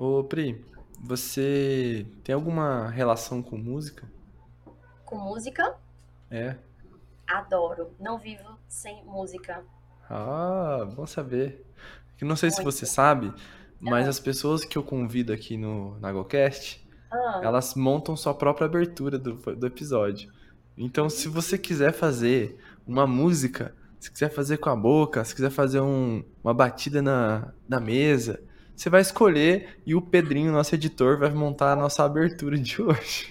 Ô, Pri, você tem alguma relação com música? Com música, É? adoro. Não vivo sem música. Ah, bom saber. Não sei se você Muito. sabe, mas Ah, as pessoas que eu convido aqui no NagoCast, ah, elas montam sua própria abertura do, do episódio. Então, se você quiser fazer uma música, se quiser fazer com a boca, se quiser fazer um- uma batida na, na mesa, você vai escolher e o Pedrinho, nosso editor, vai montar a nossa abertura de hoje.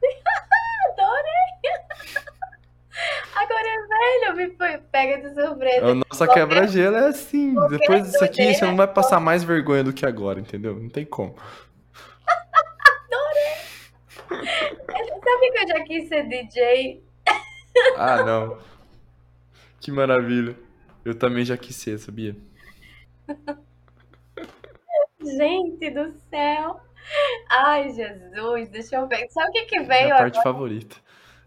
é pe- pega de A surpresa. nossa Qualquer, quebra-gelo é assim. qualquer Depois disso aqui, você não vai passar mais vergonha do que agora, entendeu? Não tem como. Sabe que eu já quis ser DJ? Ah, não. Que maravilha. Eu também já quis ser, sabia? Gente do céu! Ai, Jesus, deixa eu ver. Sabe o que, que veio Minha parte agora? favorita.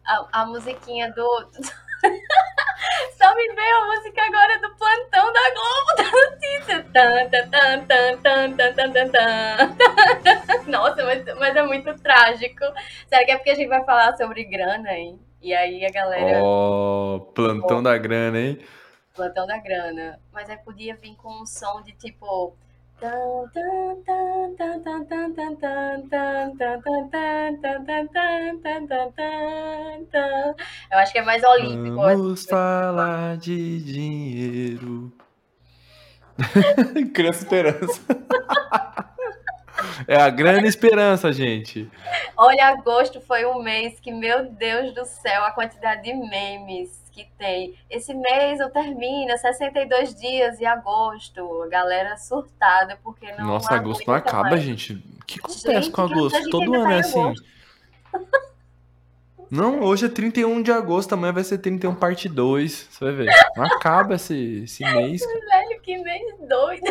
A, a musiquinha do. Só me veio a música agora do plantão da Globo da notícia. Tan, tan, tan, Nossa, mas, mas é muito trágico. Será que é porque a gente vai falar sobre grana, hein? E aí a galera. Oh, plantão da grana, hein? Plantão da grana. Mas aí podia vir com um som de tipo eu acho que é mais olímpico. Vamos falar de dinheiro. Criança Esperança. é a grande esperança, gente. Olha, agosto foi um mês que, meu Deus do céu, a quantidade de memes que tem. Esse mês eu termina 62 dias em agosto. A galera surtada porque não Nossa, agosto não acaba, mais. gente. O que acontece Gente, com agosto? Todo ano é assim. Não, hoje é 31 de agosto, amanhã vai ser 31 parte 2. Você vai ver. Não acaba esse, esse mês. Velho, que mês doido.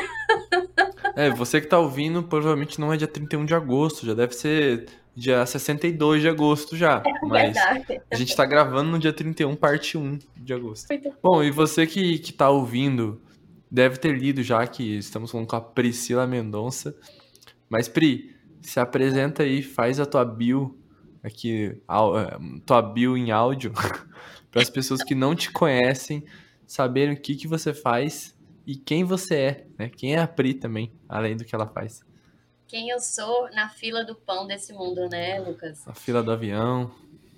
É, você que tá ouvindo, provavelmente não é dia 31 de agosto, já deve ser dia 62 de agosto já. Mas Verdade. a gente tá gravando no dia 31, parte 1 de agosto. Bom, e você que, que tá ouvindo, deve ter lido já que estamos falando com a Priscila Mendonça. Mas, Pri, se apresenta aí, faz a tua bio aqui, eh, tua bio em áudio, para as pessoas que não te conhecem saberem o que que você faz e quem você é, né? Quem é a Pri também, além do que ela faz. Quem eu sou na fila do pão desse mundo, né, Lucas? Na fila do avião,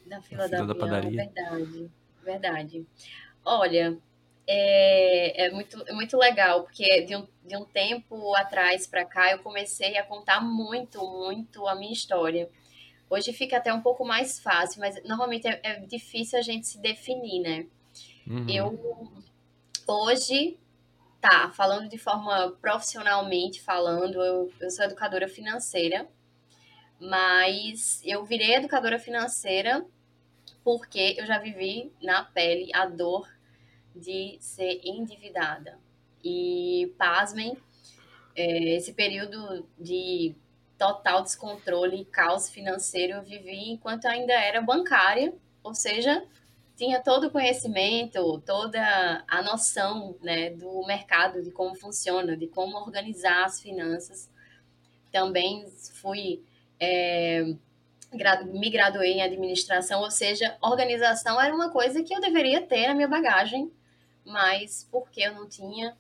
Na na fila do fila da avião, padaria. verdade. Verdade. Olha, é, é muito, é muito legal, porque de um, de um tempo atrás para cá eu comecei a contar muito, muito a minha história. Hoje fica até um pouco mais fácil, mas normalmente é, é difícil a gente se definir, né? Uhum. Eu hoje, tá, falando de forma profissionalmente falando, eu, eu sou educadora financeira, mas eu virei educadora financeira porque eu já vivi na pele a dor de ser endividada. E pasmem, é, esse período de total descontrole e caos financeiro eu vivi enquanto ainda era bancária, ou seja, tinha todo o conhecimento, toda a noção né, do mercado, de como funciona, de como organizar as finanças. Também fui é, me graduei em administração, ou seja, organização era uma coisa que eu deveria ter na minha bagagem, mas porque eu não tinha,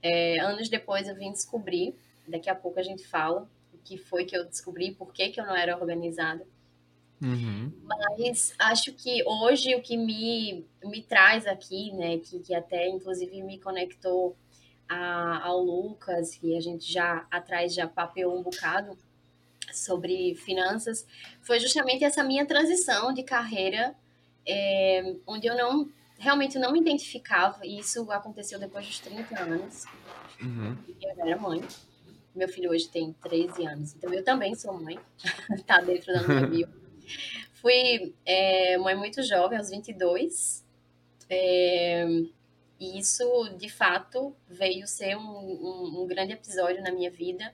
é, anos depois eu vim descobrir, daqui a pouco a gente fala o que foi que eu descobri, por que, que eu não era organizada. Uhum. Mas acho que hoje o que me, me traz aqui, né, que, que até inclusive me conectou a- ao Lucas, que a gente já atrás já papeou um bocado sobre finanças, foi justamente essa minha transição de carreira, é, onde eu não realmente não me identificava, e isso aconteceu depois dos 30 anos, Uhum. eu era mãe. Meu filho hoje tem 13 anos, então eu também sou mãe, tá dentro da minha bio. Fui é, mãe muito jovem, aos 22. É, e isso, de fato, veio ser um, um, um grande episódio na minha vida.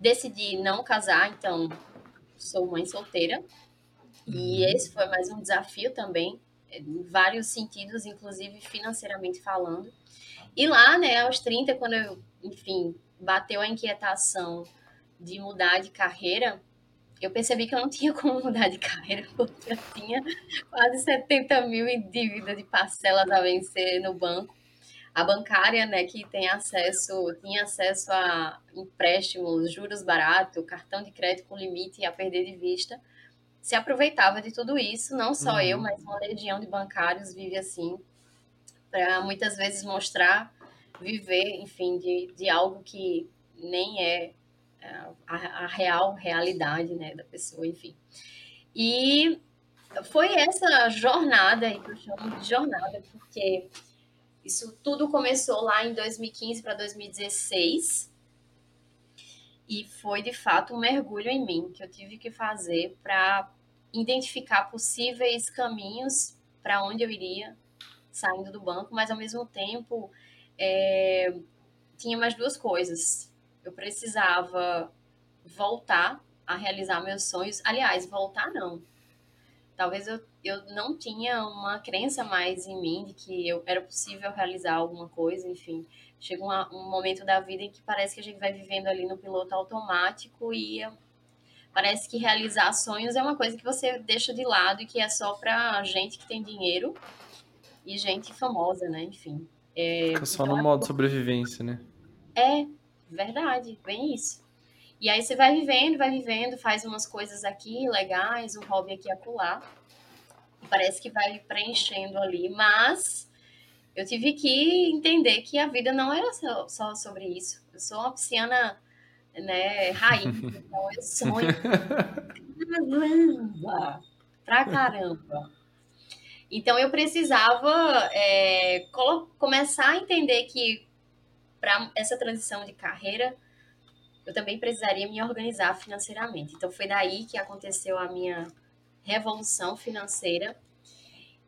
Decidi não casar, então sou mãe solteira. E Uhum. esse foi mais um desafio também, em vários sentidos, inclusive financeiramente falando. E lá, né, aos 30, quando eu, enfim, bateu a inquietação de mudar de carreira, eu percebi que eu não tinha como mudar de carreira, porque eu tinha quase 70 mil em dívida de parcelas a vencer no banco. A bancária, né, que tem acesso, tinha acesso a empréstimos, juros baratos, cartão de crédito com limite a perder de vista, se aproveitava de tudo isso, não só uhum. eu, mas uma legião de bancários vive assim, para muitas vezes mostrar, viver, enfim, de, de algo que nem é a, a real realidade né, da pessoa, enfim. E foi essa jornada aí que eu chamo de jornada, porque isso tudo começou lá em 2015 para 2016. E foi de fato um mergulho em mim que eu tive que fazer para identificar possíveis caminhos para onde eu iria saindo do banco, mas ao mesmo tempo é, tinha mais duas coisas eu precisava voltar a realizar meus sonhos. Aliás, voltar não. Talvez eu, eu não tinha uma crença mais em mim de que eu, era possível realizar alguma coisa, enfim. Chega uma, um momento da vida em que parece que a gente vai vivendo ali no piloto automático e parece que realizar sonhos é uma coisa que você deixa de lado e que é só pra gente que tem dinheiro e gente famosa, né? Enfim. É, Fica só então, no modo sobrevivência, né? É, Verdade, bem isso. E aí você vai vivendo, vai vivendo, faz umas coisas aqui legais, um hobby aqui acolá. Parece que vai preenchendo ali, mas eu tive que entender que a vida não era só, só sobre isso. Eu sou uma pisciana, né, raiz, então eu sonho caramba, pra caramba. Então eu precisava é, começar a entender que para essa transição de carreira, eu também precisaria me organizar financeiramente. Então foi daí que aconteceu a minha revolução financeira.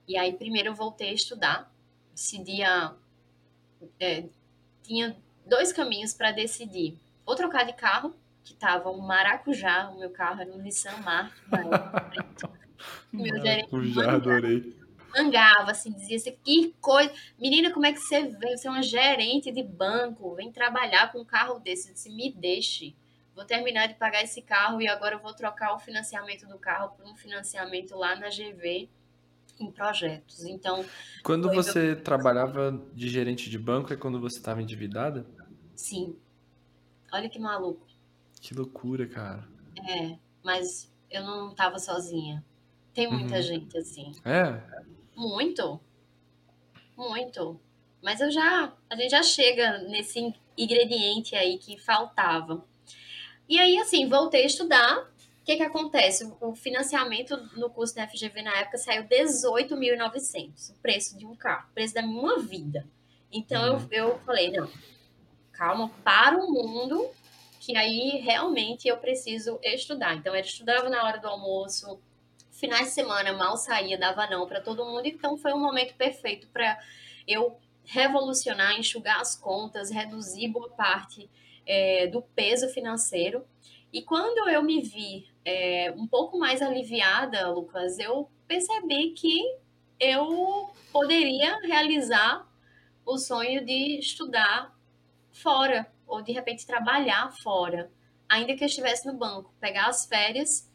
E aí primeiro eu voltei a estudar, decidia é, tinha dois caminhos para decidir. Ou trocar de carro, que estava um maracujá, o meu carro era um Nissan Mark. meu maracujá, adorei mangava, assim, dizia assim, que coisa. Menina, como é que você vem? Você é uma gerente de banco, vem trabalhar com um carro desse. Eu disse, me deixe. Vou terminar de pagar esse carro e agora eu vou trocar o financiamento do carro por um financiamento lá na GV em projetos. Então. Quando você meu... trabalhava de gerente de banco, é quando você estava endividada? Sim. Olha que maluco. Que loucura, cara. É, mas eu não estava sozinha. Tem muita uhum. gente assim. É. Muito. Muito. Mas eu já. A gente já chega nesse ingrediente aí que faltava. E aí, assim, voltei a estudar. O que, que acontece? O financiamento no curso da FGV na época saiu 18.900, o preço de um carro, o preço da minha vida. Então uhum. eu, eu falei: não, calma, para o mundo, que aí realmente eu preciso estudar. Então eu estudava na hora do almoço, finais de semana mal saía, dava não para todo mundo, então foi um momento perfeito para eu revolucionar, enxugar as contas, reduzir boa parte é, do peso financeiro. E quando eu me vi é, um pouco mais aliviada, Lucas, eu percebi que eu poderia realizar o sonho de estudar fora, ou de repente trabalhar fora, ainda que eu estivesse no banco, pegar as férias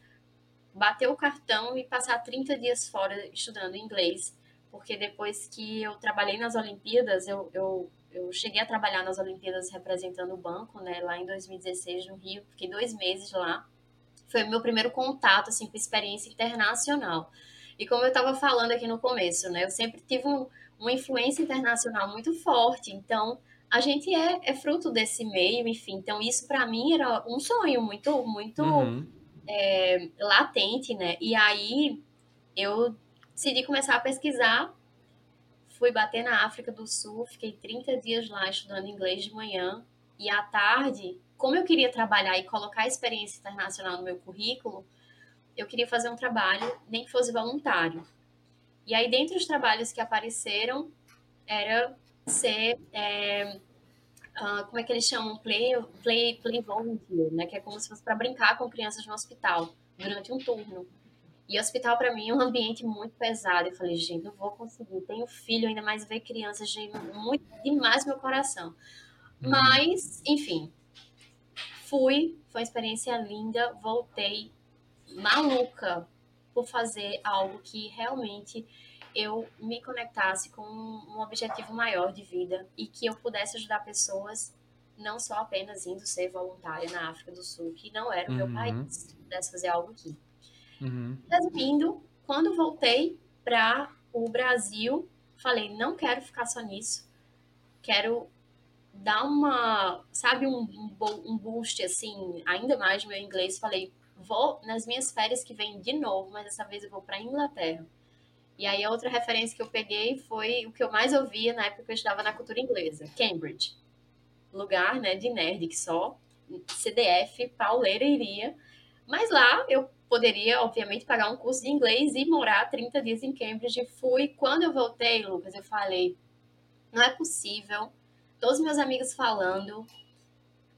bater o cartão e passar 30 dias fora estudando inglês. Porque depois que eu trabalhei nas Olimpíadas, eu, eu, eu cheguei a trabalhar nas Olimpíadas representando o banco, né, lá em 2016 no Rio, fiquei dois meses lá. Foi o meu primeiro contato, assim, com experiência internacional. E como eu estava falando aqui no começo, né, eu sempre tive um, uma influência internacional muito forte, então a gente é, é fruto desse meio, enfim. Então isso para mim era um sonho muito, muito uhum é, latente, né? E aí eu decidi começar a pesquisar, fui bater na África do Sul, fiquei 30 dias lá estudando inglês de manhã e à tarde, como eu queria trabalhar e colocar a experiência internacional no meu currículo, eu queria fazer um trabalho, nem que fosse voluntário. E aí, dentre os trabalhos que apareceram, era ser é, uh, como é que eles chamam? Play, play, play volunteer, né? Que é como se fosse para brincar com crianças no hospital durante um turno. E hospital para mim é um ambiente muito pesado. Eu falei, gente, não vou conseguir. Tenho filho, ainda mais ver crianças, gente, muito demais meu coração. Uhum. Mas, enfim, Fui, foi uma experiência linda, voltei maluca por fazer algo que realmente eu me conectasse com um objetivo maior de vida e que eu pudesse ajudar pessoas não só apenas indo ser voluntária na África do Sul, que não era o meu uhum. país, pudesse fazer algo aqui. Uhum. Resumindo, quando voltei para o Brasil, falei, não quero ficar só nisso, quero dar uma, sabe, um, um, um boost, assim, ainda mais no meu inglês, falei, vou nas minhas férias que vem de novo, mas dessa vez eu vou para Inglaterra. E aí a outra referência que eu peguei foi o que eu mais ouvia na época que eu estudava na cultura inglesa, Cambridge. Lugar, né, de nerd que só CDF, pauleira iria. Mas lá eu poderia, obviamente, pagar um curso de inglês e morar 30 dias em Cambridge. Fui. Quando eu voltei, Lucas, eu falei: não é possível. Todos meus amigos falando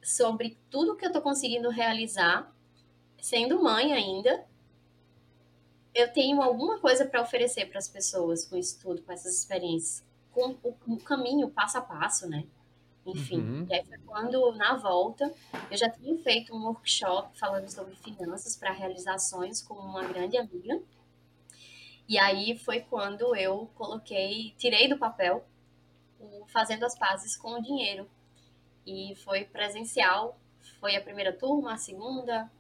sobre tudo que eu tô conseguindo realizar, sendo mãe ainda. Eu tenho alguma coisa para oferecer para as pessoas com isso tudo, com essas experiências, com o, o caminho passo a passo, né? Enfim, uhum. e aí foi quando, na volta, eu já tinha feito um workshop falando sobre finanças para realizações com uma grande amiga. E aí foi quando eu coloquei, tirei do papel o Fazendo as Pazes com o Dinheiro. E foi presencial, foi a primeira turma, a segunda,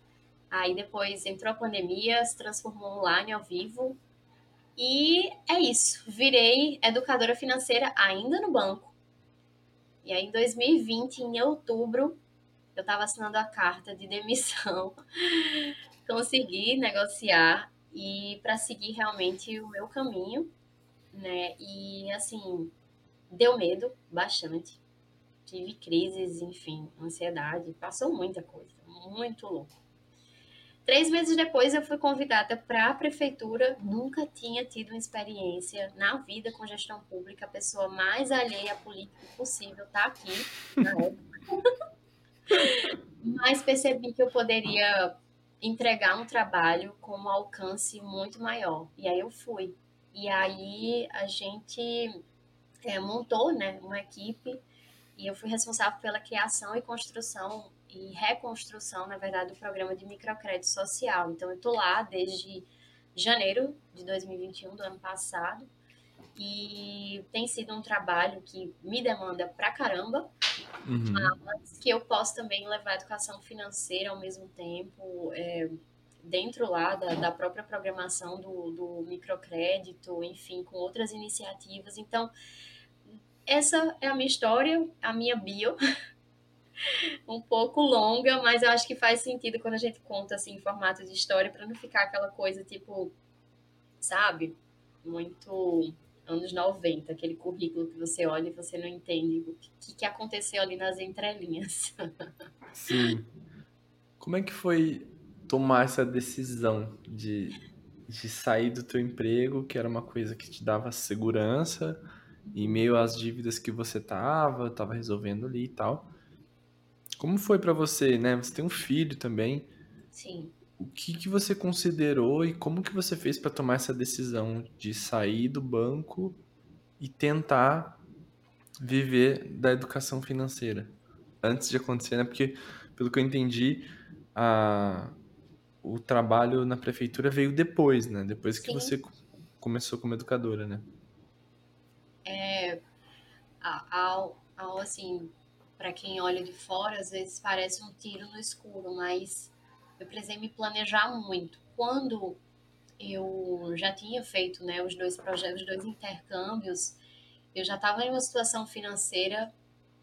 aí depois entrou a pandemia, se transformou online ao vivo. E é isso, virei educadora financeira ainda no banco e aí, em 2020, em outubro, eu estava assinando a carta de demissão, consegui negociar e para seguir realmente o meu caminho, né? E assim, deu medo bastante. Tive crises, enfim, ansiedade, passou muita coisa, muito louco. Três meses depois, eu fui convidada para a prefeitura. Nunca tinha tido uma experiência na vida com gestão pública. A pessoa mais alheia à política possível está aqui, na época. Mas percebi que eu poderia entregar um trabalho com um alcance muito maior. E aí eu fui. E aí a gente é, montou né, uma equipe e eu fui responsável pela criação e construção e reconstrução, na verdade, do programa de microcrédito social. Então, eu estou lá desde janeiro de 2021, do ano passado, e tem sido um trabalho que me demanda pra caramba, uhum. mas que eu posso também levar a educação financeira ao mesmo tempo, é, dentro lá da, da própria programação do, do microcrédito, enfim, com outras iniciativas. Então, essa é a minha história, a minha bio. um pouco longa, mas eu acho que faz sentido quando a gente conta assim em formato de história para não ficar aquela coisa tipo, sabe, muito anos 90, aquele currículo que você olha e você não entende o que, que aconteceu ali nas entrelinhas. Sim. Como é que foi tomar essa decisão de, de sair do teu emprego, que era uma coisa que te dava segurança, em meio às dívidas que você tava, tava resolvendo ali e tal, como foi para você, né? Você tem um filho também. Sim. O que, que você considerou e como que você fez para tomar essa decisão de sair do banco e tentar viver da educação financeira antes de acontecer, né? Porque pelo que eu entendi, a, o trabalho na prefeitura veio depois, né? Depois que Sim. você começou como educadora, né? É, ao, ao assim, para quem olha de fora, às vezes parece um tiro no escuro, mas eu precisei me planejar muito. Quando eu já tinha feito né, os dois projetos, os dois intercâmbios, eu já estava em uma situação financeira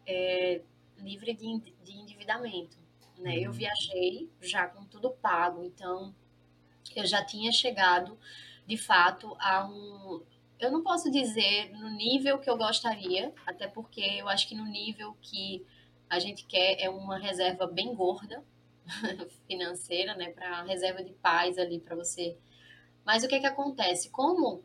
é, livre de, de endividamento. Né? Eu uhum. viajei já com tudo pago, então eu já tinha chegado de fato a um. Eu não posso dizer no nível que eu gostaria, até porque eu acho que no nível que a gente quer é uma reserva bem gorda financeira, né, para reserva de paz ali para você. Mas o que que acontece? Como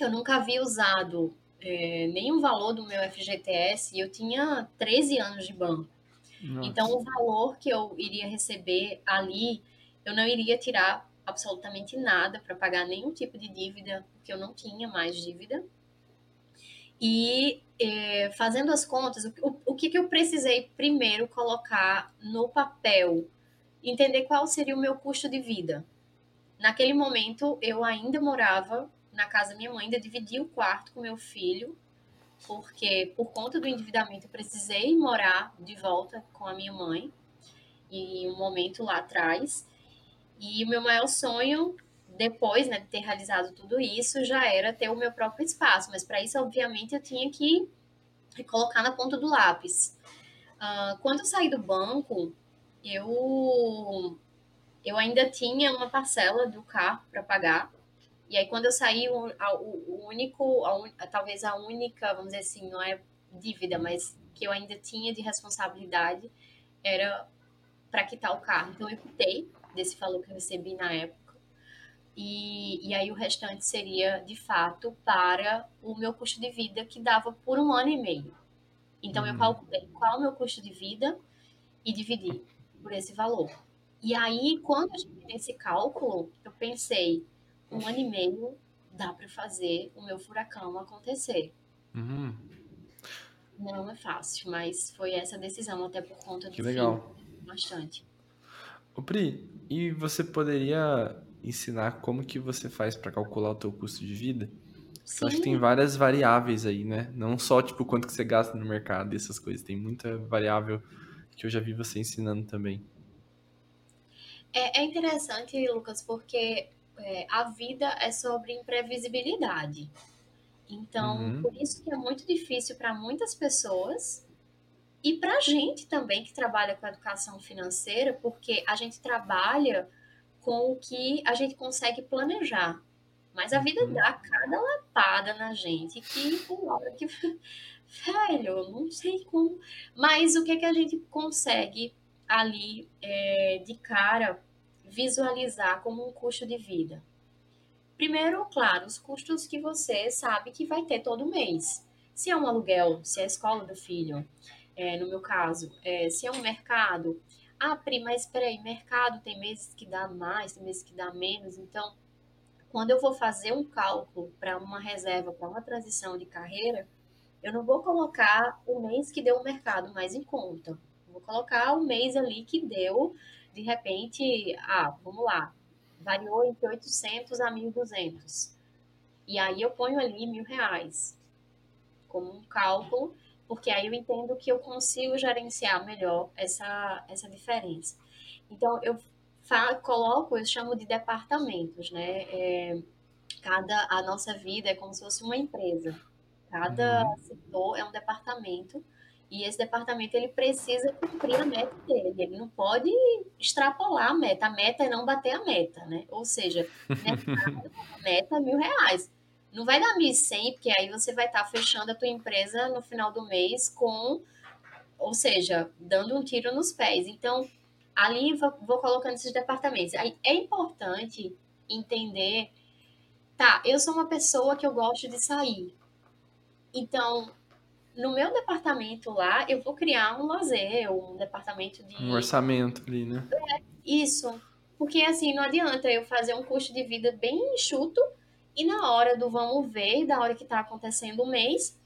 eu nunca havia usado é, nenhum valor do meu FGTS, eu tinha 13 anos de banco. Nossa. Então, o valor que eu iria receber ali, eu não iria tirar absolutamente nada para pagar nenhum tipo de dívida, porque eu não tinha mais dívida. E é, fazendo as contas, o, o que, que eu precisei primeiro colocar no papel? Entender qual seria o meu custo de vida. Naquele momento, eu ainda morava na casa da minha mãe, ainda dividia o quarto com meu filho, porque por conta do endividamento eu precisei morar de volta com a minha mãe, em um momento lá atrás. E o meu maior sonho depois né, de ter realizado tudo isso, já era ter o meu próprio espaço. Mas para isso, obviamente, eu tinha que colocar na ponta do lápis. Uh, quando eu saí do banco, eu, eu ainda tinha uma parcela do carro para pagar. E aí, quando eu saí, o, o, único, a talvez a única, vamos dizer assim, não é dívida, mas que eu ainda tinha de responsabilidade era para quitar o carro. Então, eu quitei desse valor que eu recebi na época. E, e aí o restante seria, de fato, para o meu custo de vida, que dava por um ano e meio. Então, eu uhum. calculei qual é o meu custo de vida e dividi por esse valor. E aí, quando eu cheguei nesse cálculo, eu pensei, um ano e meio dá para fazer o meu furacão acontecer. Uhum. Não é fácil, mas foi essa decisão, até por conta do Que legal. Bastante. O Pri, e você poderia ensinar como que você faz para calcular o teu custo de vida. Sim. Eu acho que tem várias variáveis aí, né? Não só, tipo, quanto que você gasta no mercado e essas coisas. Tem muita variável que eu já vi você ensinando também. É, é interessante, Lucas, porque é, a vida é sobre imprevisibilidade. Então, uhum. por isso que é muito difícil para muitas pessoas e para a gente também que trabalha com educação financeira, porque a gente trabalha com o que a gente consegue planejar. Mas a vida uhum. dá cada lapada na gente que tem hora que. Velho, não sei como. Mas o que, que a gente consegue ali é, de cara visualizar como um custo de vida? Primeiro, claro, os custos que você sabe que vai ter todo mês. Se é um aluguel, se é a escola do filho, é, no meu caso, é, se é um mercado, ah, Pri, mas peraí, mercado tem meses que dá mais, tem meses que dá menos. Então, quando eu vou fazer um cálculo para uma reserva, para uma transição de carreira, eu não vou colocar o mês que deu o mercado mais em conta. vou colocar o mês ali que deu, de repente, ah, vamos lá, variou entre 800 a 1.200. E aí eu ponho ali mil reais como um cálculo porque aí eu entendo que eu consigo gerenciar melhor essa, essa diferença. Então, eu falo, coloco, eu chamo de departamentos, né? É, cada, a nossa vida é como se fosse uma empresa. Cada uhum. setor é um departamento e esse departamento ele precisa cumprir a meta dele. Ele não pode extrapolar a meta. A meta é não bater a meta, né? Ou seja, a meta é mil reais. Não vai dar 1.100, porque aí você vai estar tá fechando a tua empresa no final do mês com, ou seja, dando um tiro nos pés. Então, ali vou, colocando esses departamentos. Aí é importante entender, tá, eu sou uma pessoa que eu gosto de sair. Então, no meu departamento lá, eu vou criar um lazer, um departamento de. Um orçamento ali, né? É, isso. Porque assim, não adianta eu fazer um custo de vida bem enxuto e na hora do vamos ver, da hora que está acontecendo o mês,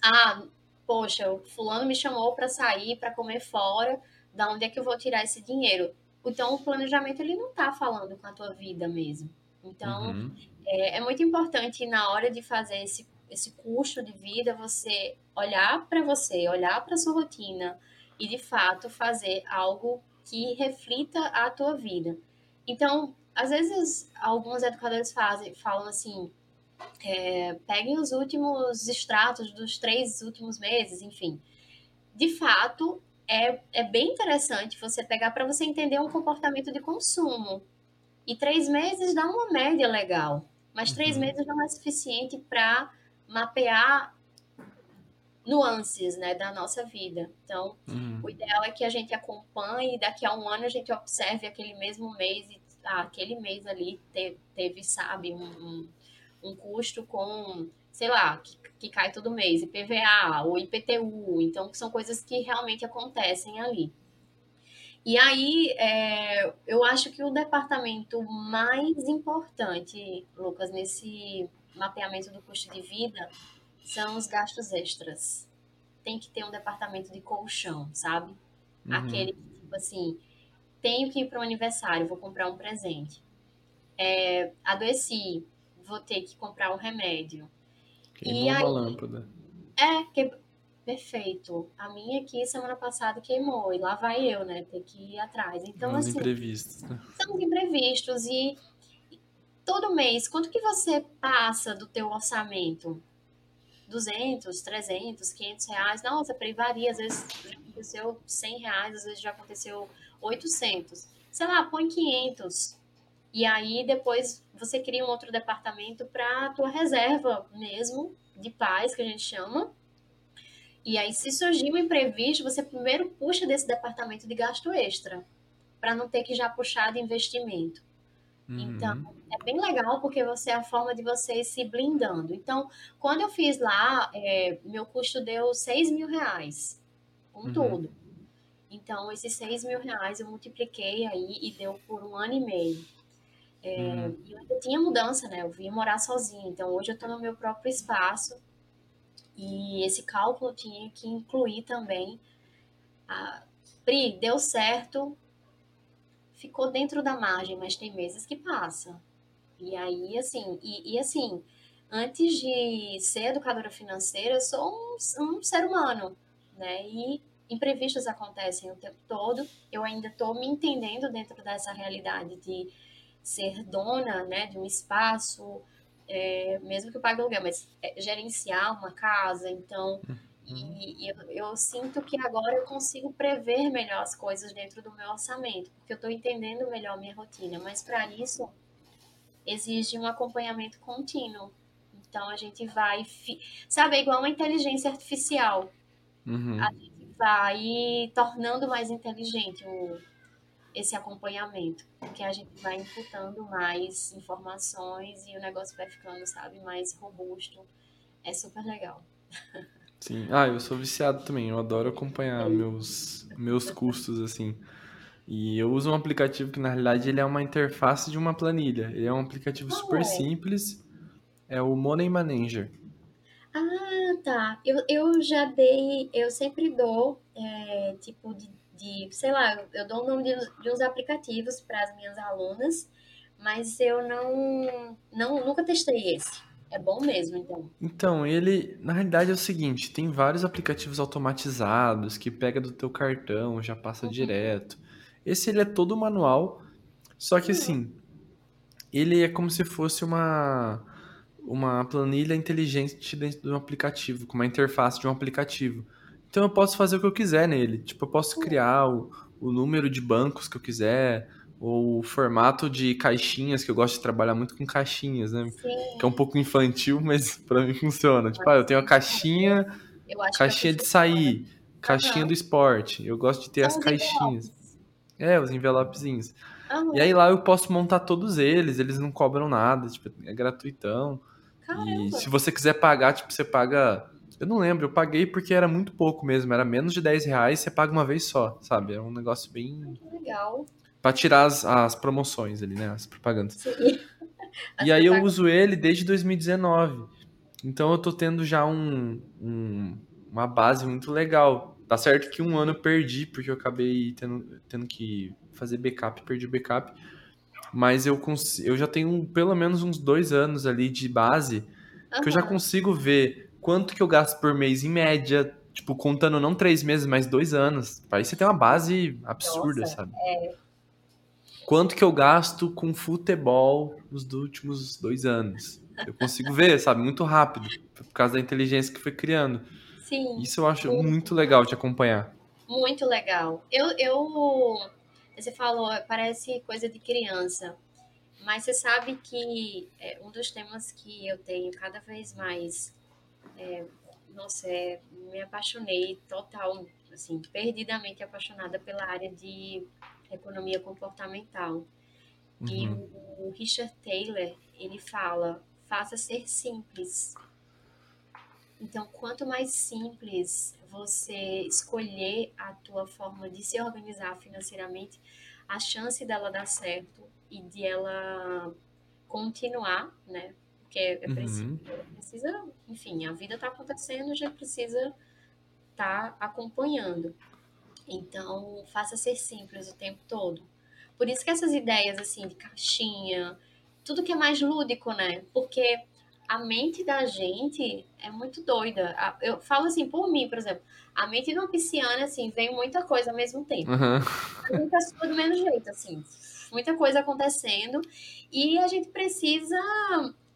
ah, poxa, o fulano me chamou para sair, para comer fora, da onde é que eu vou tirar esse dinheiro? Então, o planejamento ele não está falando com a tua vida mesmo. Então, uhum. é, é, muito importante na hora de fazer esse, esse custo de vida, você olhar para você, olhar para sua rotina e, de fato, fazer algo que reflita a tua vida. Então, às vezes, alguns educadores fazem, falam assim: é, peguem os últimos extratos dos três últimos meses, enfim. De fato, é, é bem interessante você pegar para você entender um comportamento de consumo. E três meses dá uma média legal, mas três uhum. meses não é suficiente para mapear nuances né, da nossa vida. Então, uhum. o ideal é que a gente acompanhe e daqui a um ano a gente observe aquele mesmo mês e ah, aquele mês ali teve, teve sabe, um, um, custo com, sei lá, que, que cai todo mês, IPVA ou IPTU, então são coisas que realmente acontecem ali. E aí, é, eu acho que o departamento mais importante, Lucas, nesse mapeamento do custo de vida são os gastos extras. Tem que ter um departamento de colchão, sabe? Uhum. Aquele tipo assim, tenho que ir para um aniversário, vou comprar um presente. É, adoeci, vou ter que comprar um remédio. Queimou e aí, uma lâmpada. É, que, perfeito. A minha aqui semana passada queimou e lá vai eu, né? Ter que ir atrás. Então, Uns assim. imprevistos, né? São imprevistos e todo mês, quanto que você passa do teu orçamento? 200, 300, 500 reais? Nossa, para varia, às vezes já aconteceu 100 reais, às vezes já aconteceu 800. Sei lá, põe 500. E aí depois você cria um outro departamento para a tua reserva mesmo, de paz, que a gente chama. E aí, se surgir um imprevisto, você primeiro puxa desse departamento de gasto extra, para não ter que já puxar de investimento. Uhum. Então, é bem legal porque você é a forma de você ir se blindando. Então, quando eu fiz lá, é, meu custo deu 6 mil reais, com uhum. tudo. Então, esses 6 mil reais eu multipliquei aí e deu por um ano e meio. É, uhum. Eu ainda tinha mudança, né? Eu vim morar sozinha. Então, hoje eu estou no meu próprio espaço. E esse cálculo tinha que incluir também a Pri, deu certo, ficou dentro da margem, mas tem meses que passa. E aí, assim, e, e assim, antes de ser educadora financeira, eu sou um, um, ser humano, né? E imprevistos acontecem o tempo todo. Eu ainda estou me entendendo dentro dessa realidade de ser dona, né, de um espaço, é, mesmo que eu pague aluguel, mas é, gerenciar uma casa, então. Uhum. E, e eu, eu, sinto que agora eu consigo prever melhor as coisas dentro do meu orçamento, porque eu estou entendendo melhor a minha rotina, mas para isso exige um acompanhamento contínuo. Então a gente vai, sabe, é igual uma inteligência artificial. Uhum. A gente vai tornando mais inteligente o, esse acompanhamento, porque a gente vai imputando mais informações e o negócio vai ficando, sabe, mais robusto. É super legal. Sim. Ah, eu sou viciado também. Eu adoro acompanhar meus, meus custos, assim. E eu uso um aplicativo que, na realidade, ele é uma interface de uma planilha. Ele é um aplicativo super é? simples. É o Money Manager. Ah, tá. Eu, eu já dei... Eu sempre dou, é, tipo, de de, sei lá, eu dou o nome de, de uns aplicativos para as minhas alunas, mas eu não, não nunca testei esse. É bom mesmo, então. Então, ele, na realidade é o seguinte, tem vários aplicativos automatizados que pega do teu cartão, já passa uhum. direto. Esse ele é todo manual, só que uhum. assim, ele é como se fosse uma uma planilha inteligente dentro de um aplicativo, com uma interface de um aplicativo. Então eu posso fazer o que eu quiser nele. Tipo, eu posso criar o, o número de bancos que eu quiser, ou o formato de caixinhas, que eu gosto de trabalhar muito com caixinhas, né? Sim. Que é um pouco infantil, mas para mim funciona. Tipo, ah, eu tenho a caixinha, caixinha de sair, caixinha do esporte. Eu gosto de ter as caixinhas. É, os envelopezinhos. E aí lá eu posso montar todos eles, eles não cobram nada, tipo, é gratuitão. Caramba. E se você quiser pagar, tipo, você paga eu não lembro, eu paguei porque era muito pouco mesmo, era menos de 10 reais, você paga uma vez só, sabe? É um negócio bem. Legal. Pra tirar as, as promoções ali, né? As propagandas. Sim. E aí eu uso ele desde 2019. Então eu tô tendo já um, um, uma base muito legal. Tá certo que um ano eu perdi, porque eu acabei tendo, tendo que fazer backup, perdi o backup. Mas eu, eu já tenho pelo menos uns dois anos ali de base, uhum. que eu já consigo ver quanto que eu gasto por mês em média, tipo, contando não três meses, mas dois anos. Aí você tem uma base absurda, Nossa, sabe? É... Quanto que eu gasto com futebol nos últimos dois anos? Eu consigo ver, sabe? Muito rápido, por causa da inteligência que foi criando. Sim. Isso eu acho muito, muito legal de acompanhar. Muito legal. Eu, eu. Você falou, parece coisa de criança. Mas você sabe que é, um dos temas que eu tenho cada vez mais é, nossa, é, me apaixonei total, assim, perdidamente apaixonada pela área de economia comportamental. Uhum. E o, o Richard Taylor, ele fala, faça ser simples. Então, quanto mais simples você escolher a tua forma de se organizar financeiramente, a chance dela dar certo e de ela continuar, né? porque é preciso, uhum. precisa, enfim, a vida está acontecendo, a gente precisa estar tá acompanhando. Então, faça ser simples o tempo todo. Por isso que essas ideias assim de caixinha, tudo que é mais lúdico, né? Porque a mente da gente é muito doida. Eu falo assim, por mim, por exemplo, a mente de uma pisciana, assim, vem muita coisa ao mesmo tempo. Uhum. A gente tá do mesmo jeito, assim, muita coisa acontecendo. E a gente precisa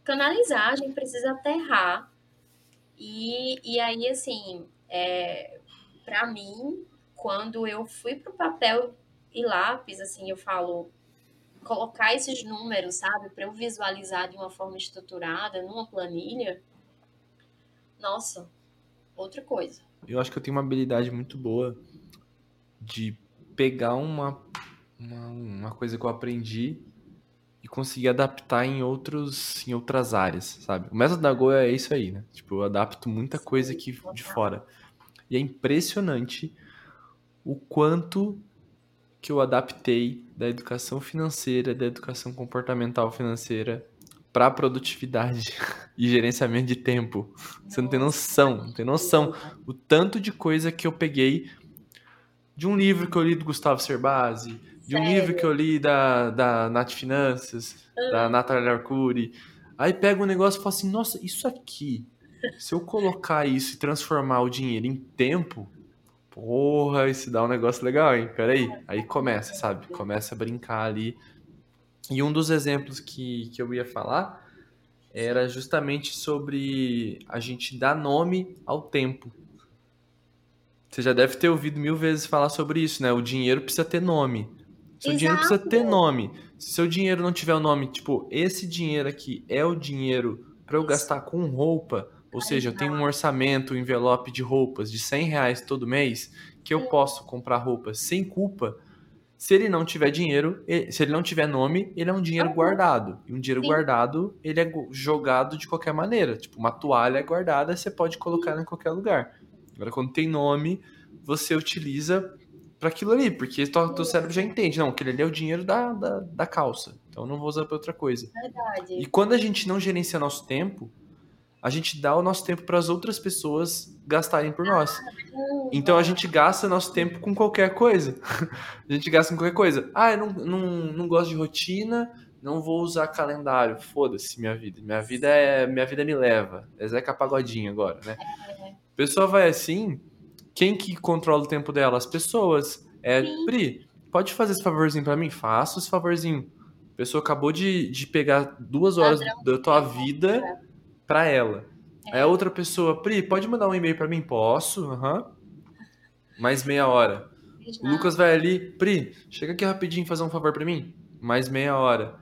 canalizar, a gente precisa aterrar. E, e aí, assim, é, para mim, quando eu fui pro papel e lápis, assim, eu falo, colocar esses números, sabe, para eu visualizar de uma forma estruturada numa planilha, nossa, outra coisa. Eu acho que eu tenho uma habilidade muito boa de pegar uma, uma, uma coisa que eu aprendi e conseguir adaptar em outros em outras áreas, sabe? O método da Goa é isso aí, né? Tipo, eu adapto muita coisa aqui de fora. E é impressionante o quanto que eu adaptei da educação financeira, da educação comportamental financeira para produtividade e gerenciamento de tempo. Você não tem noção, não tem noção o tanto de coisa que eu peguei de um livro que eu li do Gustavo Cerbasi, de um Sério? livro que eu li da, da Nath Finanças, da Natália Arcuri. Aí pega um negócio e fala assim, nossa, isso aqui, se eu colocar isso e transformar o dinheiro em tempo, porra, isso dá um negócio legal, hein? Peraí. Aí começa, sabe? Começa a brincar ali. E um dos exemplos que, que eu ia falar era justamente sobre a gente dar nome ao tempo. Você já deve ter ouvido mil vezes falar sobre isso, né? O dinheiro precisa ter nome. Seu Exato. dinheiro precisa ter nome. Se seu dinheiro não tiver o um nome, tipo, esse dinheiro aqui é o dinheiro para eu gastar com roupa, ou seja, eu tenho um orçamento, um envelope de roupas de 100 reais todo mês, que eu posso comprar roupas sem culpa. Se ele não tiver dinheiro, se ele não tiver nome, ele é um dinheiro guardado. E um dinheiro Sim. guardado, ele é jogado de qualquer maneira. Tipo, uma toalha é guardada, você pode colocar em qualquer lugar. Agora, quando tem nome, você utiliza para aquilo ali, porque o teu cérebro já entende, não, aquele ali é o dinheiro da, da, da calça. Então, eu não vou usar para outra coisa. Verdade. E quando a gente não gerencia nosso tempo, a gente dá o nosso tempo para as outras pessoas gastarem por nós. Então a gente gasta nosso tempo com qualquer coisa. a gente gasta com qualquer coisa. Ah, eu não, não, não gosto de rotina, não vou usar calendário. Foda-se minha vida. Minha vida é minha vida me leva. É Zeca Pagodinho agora, né? A pessoa vai assim, quem que controla o tempo dela? As pessoas. É, Pri, pode fazer esse favorzinho para mim? Faço esse favorzinho. A pessoa acabou de, de pegar duas horas da tua vida para ela. É. Aí a outra pessoa, Pri, pode mandar um e-mail para mim? Posso, aham. Uhum. Mais meia hora. O Lucas vai ali, Pri, chega aqui rapidinho fazer um favor para mim? Mais meia hora.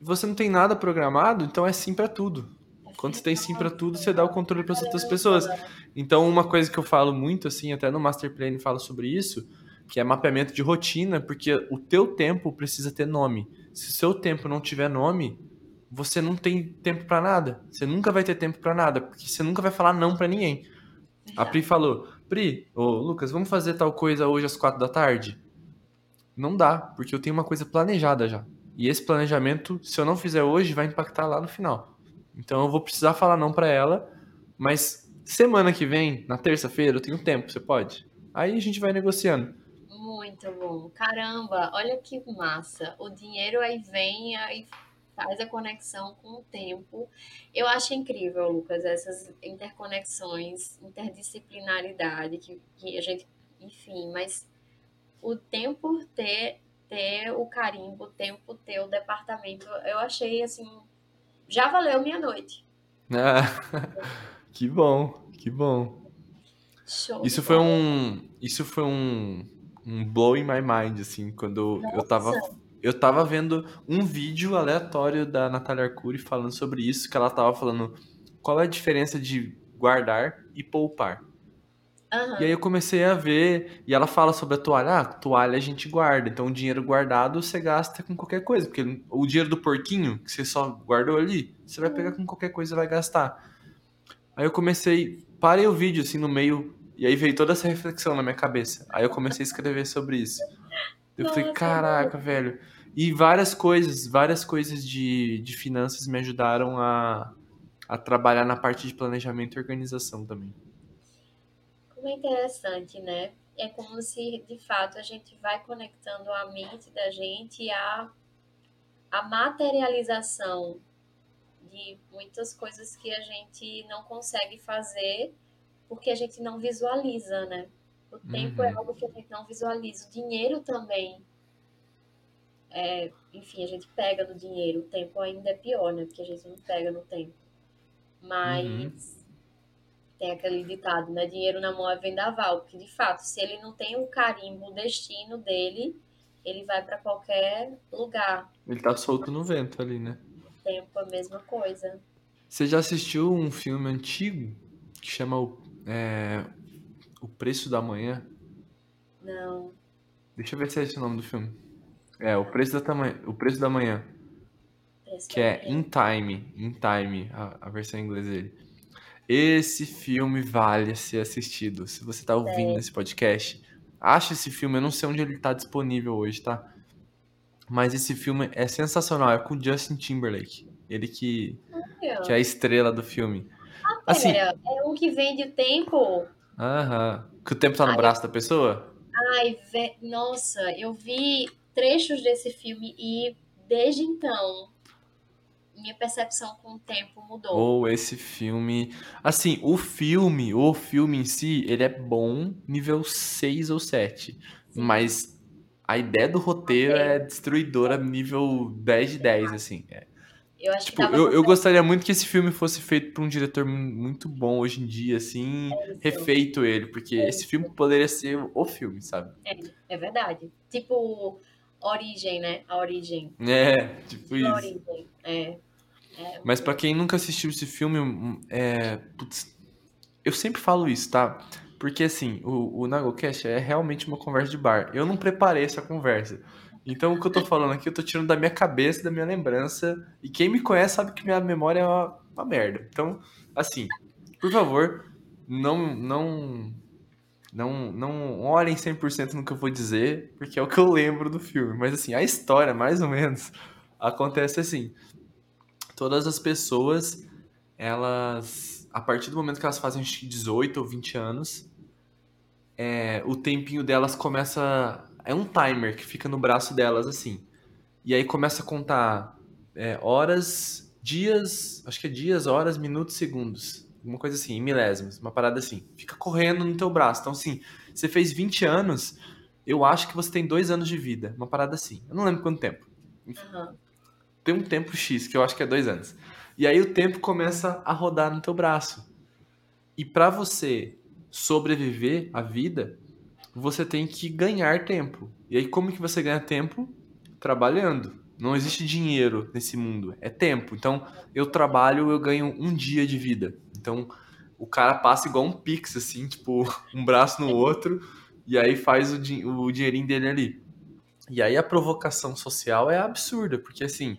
Você não tem nada programado, então é sim para tudo. Quando você tem sim para tudo, você dá o controle para as outras pessoas. Então, uma coisa que eu falo muito, assim, até no Master Plan falo sobre isso, que é mapeamento de rotina, porque o teu tempo precisa ter nome. Se o seu tempo não tiver nome, você não tem tempo para nada. Você nunca vai ter tempo para nada, porque você nunca vai falar não para ninguém. A Pri falou: Pri, ô Lucas, vamos fazer tal coisa hoje às quatro da tarde? Não dá, porque eu tenho uma coisa planejada já. E esse planejamento, se eu não fizer hoje, vai impactar lá no final. Então eu vou precisar falar não para ela, mas semana que vem, na terça-feira, eu tenho tempo, você pode? Aí a gente vai negociando. Muito bom. Caramba, olha que massa. O dinheiro aí vem, aí faz a conexão com o tempo. Eu acho incrível, Lucas, essas interconexões, interdisciplinaridade que, que a gente, enfim, mas o tempo ter ter o carimbo, o tempo ter o departamento, eu achei assim, já valeu minha noite. Ah, que bom, que bom. Show isso foi um, isso foi um, um blow in my mind assim, quando Nossa. eu tava eu tava vendo um vídeo aleatório da Natália Arcuri falando sobre isso, que ela tava falando qual é a diferença de guardar e poupar. Uhum. E aí eu comecei a ver, e ela fala sobre a toalha. Ah, toalha a gente guarda, então o dinheiro guardado você gasta com qualquer coisa, porque o dinheiro do porquinho, que você só guardou ali, você vai pegar com qualquer coisa e vai gastar. Aí eu comecei, parei o vídeo assim no meio, e aí veio toda essa reflexão na minha cabeça. Aí eu comecei a escrever sobre isso. Eu falei, Nossa, caraca, velho. E várias coisas, várias coisas de, de finanças me ajudaram a, a trabalhar na parte de planejamento e organização também. Como é interessante, né? É como se, de fato, a gente vai conectando a mente da gente à, à materialização de muitas coisas que a gente não consegue fazer porque a gente não visualiza, né? O tempo é Uhum, algo que a gente não visualiza. O dinheiro também. É, enfim, a gente pega no dinheiro. O tempo ainda é pior, né? Porque a gente não pega no tempo. uhum. Mas tem aquele ditado, né? Dinheiro na mão é vendaval. Porque, de fato, se ele não tem o carimbo, o destino dele, ele vai para qualquer lugar. Ele tá solto no vento ali, né? O tempo é a mesma coisa. Você já assistiu um filme antigo que chama é, o Preço da Manhã? Não. Deixa eu ver se é esse o nome do filme. É, O Preço da, Tama- o Preço da Manhã, Preço que da é. In Time, In Time, a, a versão em inglês dele. Esse filme vale ser assistido. Se você tá ouvindo esse podcast, acha esse filme, eu não sei onde ele tá disponível hoje, tá? Mas esse filme é sensacional, é com o Justin Timberlake. Ele que, que é a estrela do filme. Assim, Pera, é um que vende o tempo? Aham. Que o tempo tá no Ai, braço da pessoa? ai, ve- nossa, eu vi trechos desse filme e desde então minha percepção com o tempo mudou. Ou esse filme. Assim, o filme, o filme em si, ele é bom, nível 6 ou 7. Sim, Mas a ideia do roteiro é destruidora, nível 10 de 10, assim. É. eu acho que Tipo, dava eu, eu gostaria muito que esse filme fosse feito por um diretor mu- muito bom hoje em dia, assim, fazer isso. refeito ele, porque esse filme poderia ser o filme, sabe? É verdade. Tipo, Origem, né? A Origem. É, tipo A isso. Origem. É, é Mas pra quem nunca assistiu esse filme, hum, é, putz, eu sempre falo isso, tá? Porque assim, o, o Nagocast é realmente uma conversa de bar. Eu não preparei essa conversa. Então o que eu tô falando aqui, eu tô tirando da minha cabeça, da minha lembrança. E quem me conhece sabe que minha memória é uma, uma merda. Então, assim, por favor, não, não, não, não olhem 100% no que eu vou dizer, porque é o que eu lembro do filme. Mas assim, a história, mais ou menos, acontece assim. Todas as pessoas elas, a partir do momento que elas fazem acho que 18 ou 20 anos, é, o tempinho delas começa. É um timer que fica no braço delas assim. E aí começa a contar é, horas, dias, acho que é dias, horas, minutos, segundos. Uma coisa assim, em milésimos, uma parada assim. Fica correndo no teu braço. Então, assim, você fez 20 anos, eu acho que você tem dois anos de vida. Uma parada assim. Eu não lembro quanto tempo. Aham. Tem um tempo X, que eu acho que é dois anos. E aí o tempo começa a rodar no teu braço. E para você sobreviver à vida, você tem que ganhar tempo. E aí como que você ganha tempo? Trabalhando. Não existe dinheiro nesse mundo, é tempo. Então, eu trabalho, eu ganho um dia de vida. Então, o cara passa igual um pix, assim, tipo, um braço no outro, e aí faz o, din- o dinheirinho dele ali. E aí a provocação social é absurda, porque assim,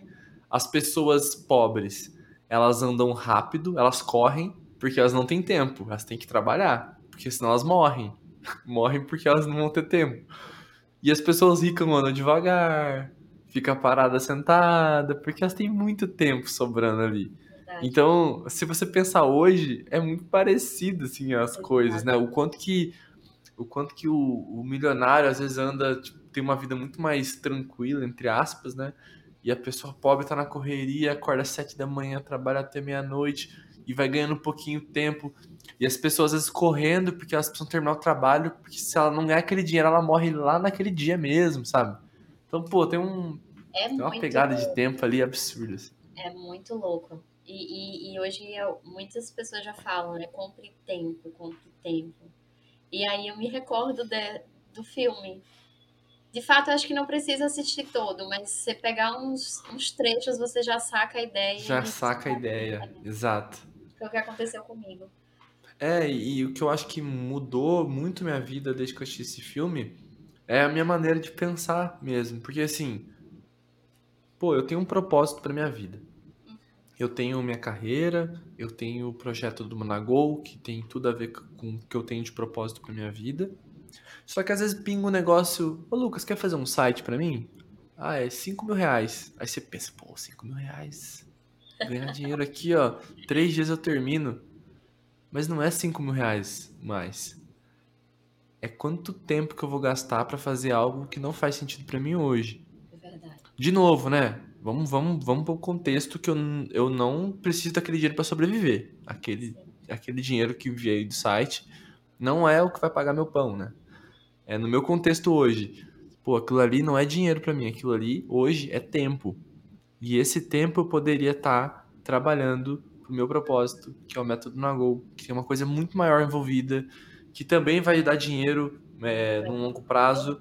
as pessoas pobres, elas andam rápido, elas correm, porque elas não têm tempo, elas têm que trabalhar, porque senão elas morrem. Morrem porque elas não vão ter tempo. E as pessoas ricas andam devagar, fica parada sentada, porque elas têm muito tempo sobrando ali. Verdade. Então, se você pensar hoje, é muito parecido assim as coisas, né? O quanto que o quanto que o, o milionário às vezes anda, tipo, tem uma vida muito mais tranquila, entre aspas, né? E a pessoa pobre tá na correria, acorda às sete da manhã, trabalha até meia-noite e vai ganhando um pouquinho tempo. E as pessoas às vezes correndo porque elas precisam terminar o trabalho, porque se ela não ganhar aquele dinheiro, ela morre lá naquele dia mesmo, sabe? Então, pô, tem, um, É tem uma pegada de tempo ali absurda. Assim. é muito louco. E, e, e hoje eu- muitas pessoas já falam, né? Compre tempo, compre tempo. E aí eu me recordo de- do filme. De fato, eu acho que não precisa assistir todo, mas se você pegar uns, uns trechos, você já saca a ideia. Já saca a ideia, exato. Foi o que aconteceu comigo. É, e, o que eu acho que mudou muito minha vida desde que eu assisti esse filme é a minha maneira de pensar mesmo. Porque assim, pô, eu tenho um propósito pra minha vida. Eu tenho minha carreira, eu tenho o projeto do Managol, que tem tudo a ver com o que eu tenho de propósito pra minha vida. Só que às vezes pinga um negócio. Ô Lucas, quer fazer um site pra mim? Ah, é 5 mil reais. Aí você pensa, pô, 5 mil reais. Ganhar dinheiro aqui, ó. Três dias eu termino. Mas não é 5 mil reais mais. É quanto tempo que eu vou gastar pra fazer algo que não faz sentido pra mim hoje. É verdade. De novo, né? Vamos, vamos, vamos pro contexto que eu, eu não preciso daquele dinheiro pra sobreviver. Aquele, aquele dinheiro que veio do site não é o que vai pagar meu pão, né? É no meu contexto hoje. Pô, aquilo ali não é dinheiro pra mim, aquilo ali hoje é tempo. E esse tempo eu poderia estar tá trabalhando pro meu propósito, que é o método Nagol, que é uma coisa muito maior envolvida, que também vai dar dinheiro é, no longo prazo.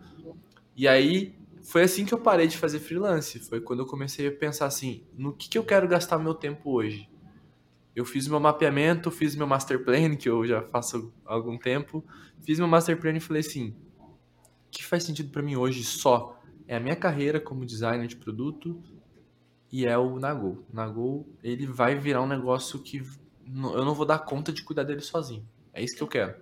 E aí foi assim que eu parei de fazer freelance. Foi quando eu comecei a pensar assim, no que, que eu quero gastar meu tempo hoje. Eu fiz meu mapeamento, fiz meu master plan, que eu já faço há algum tempo. Fiz meu master plan e falei assim, o que faz sentido para mim hoje só é a minha carreira como designer de produto, e é o Nagol. O Nagol, ele vai virar um negócio que eu não vou dar conta de cuidar dele sozinho. É isso que eu quero.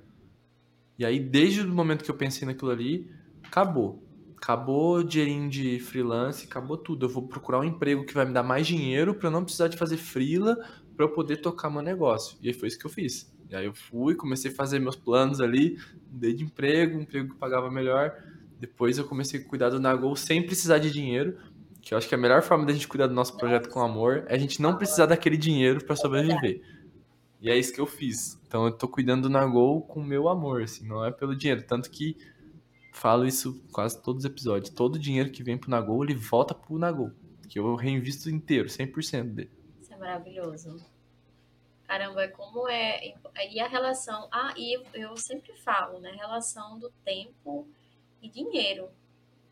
E aí, desde o momento que eu pensei naquilo ali, acabou. Acabou o dinheirinho de freelance, acabou tudo. Eu vou procurar um emprego que vai me dar mais dinheiro para eu não precisar de fazer freela para eu poder tocar meu negócio. E aí foi isso que eu fiz. E aí eu fui, comecei a fazer meus planos ali, dei de emprego, um emprego que pagava melhor. Depois eu comecei a cuidar do Nagol sem precisar de dinheiro, que eu acho que a melhor forma da gente cuidar do nosso projeto com amor é a gente não precisar daquele dinheiro para sobreviver. E é isso que eu fiz. Então eu tô cuidando do Nagol com o meu amor, assim, não é pelo dinheiro. Tanto que falo isso quase todos os episódios. Todo o dinheiro que vem pro Nagol, ele volta pro Nagol. Que eu reinvisto inteiro, 100% dele. Isso é maravilhoso. Caramba, é como é. E a relação. Ah, e eu sempre falo, né? Relação do tempo e dinheiro.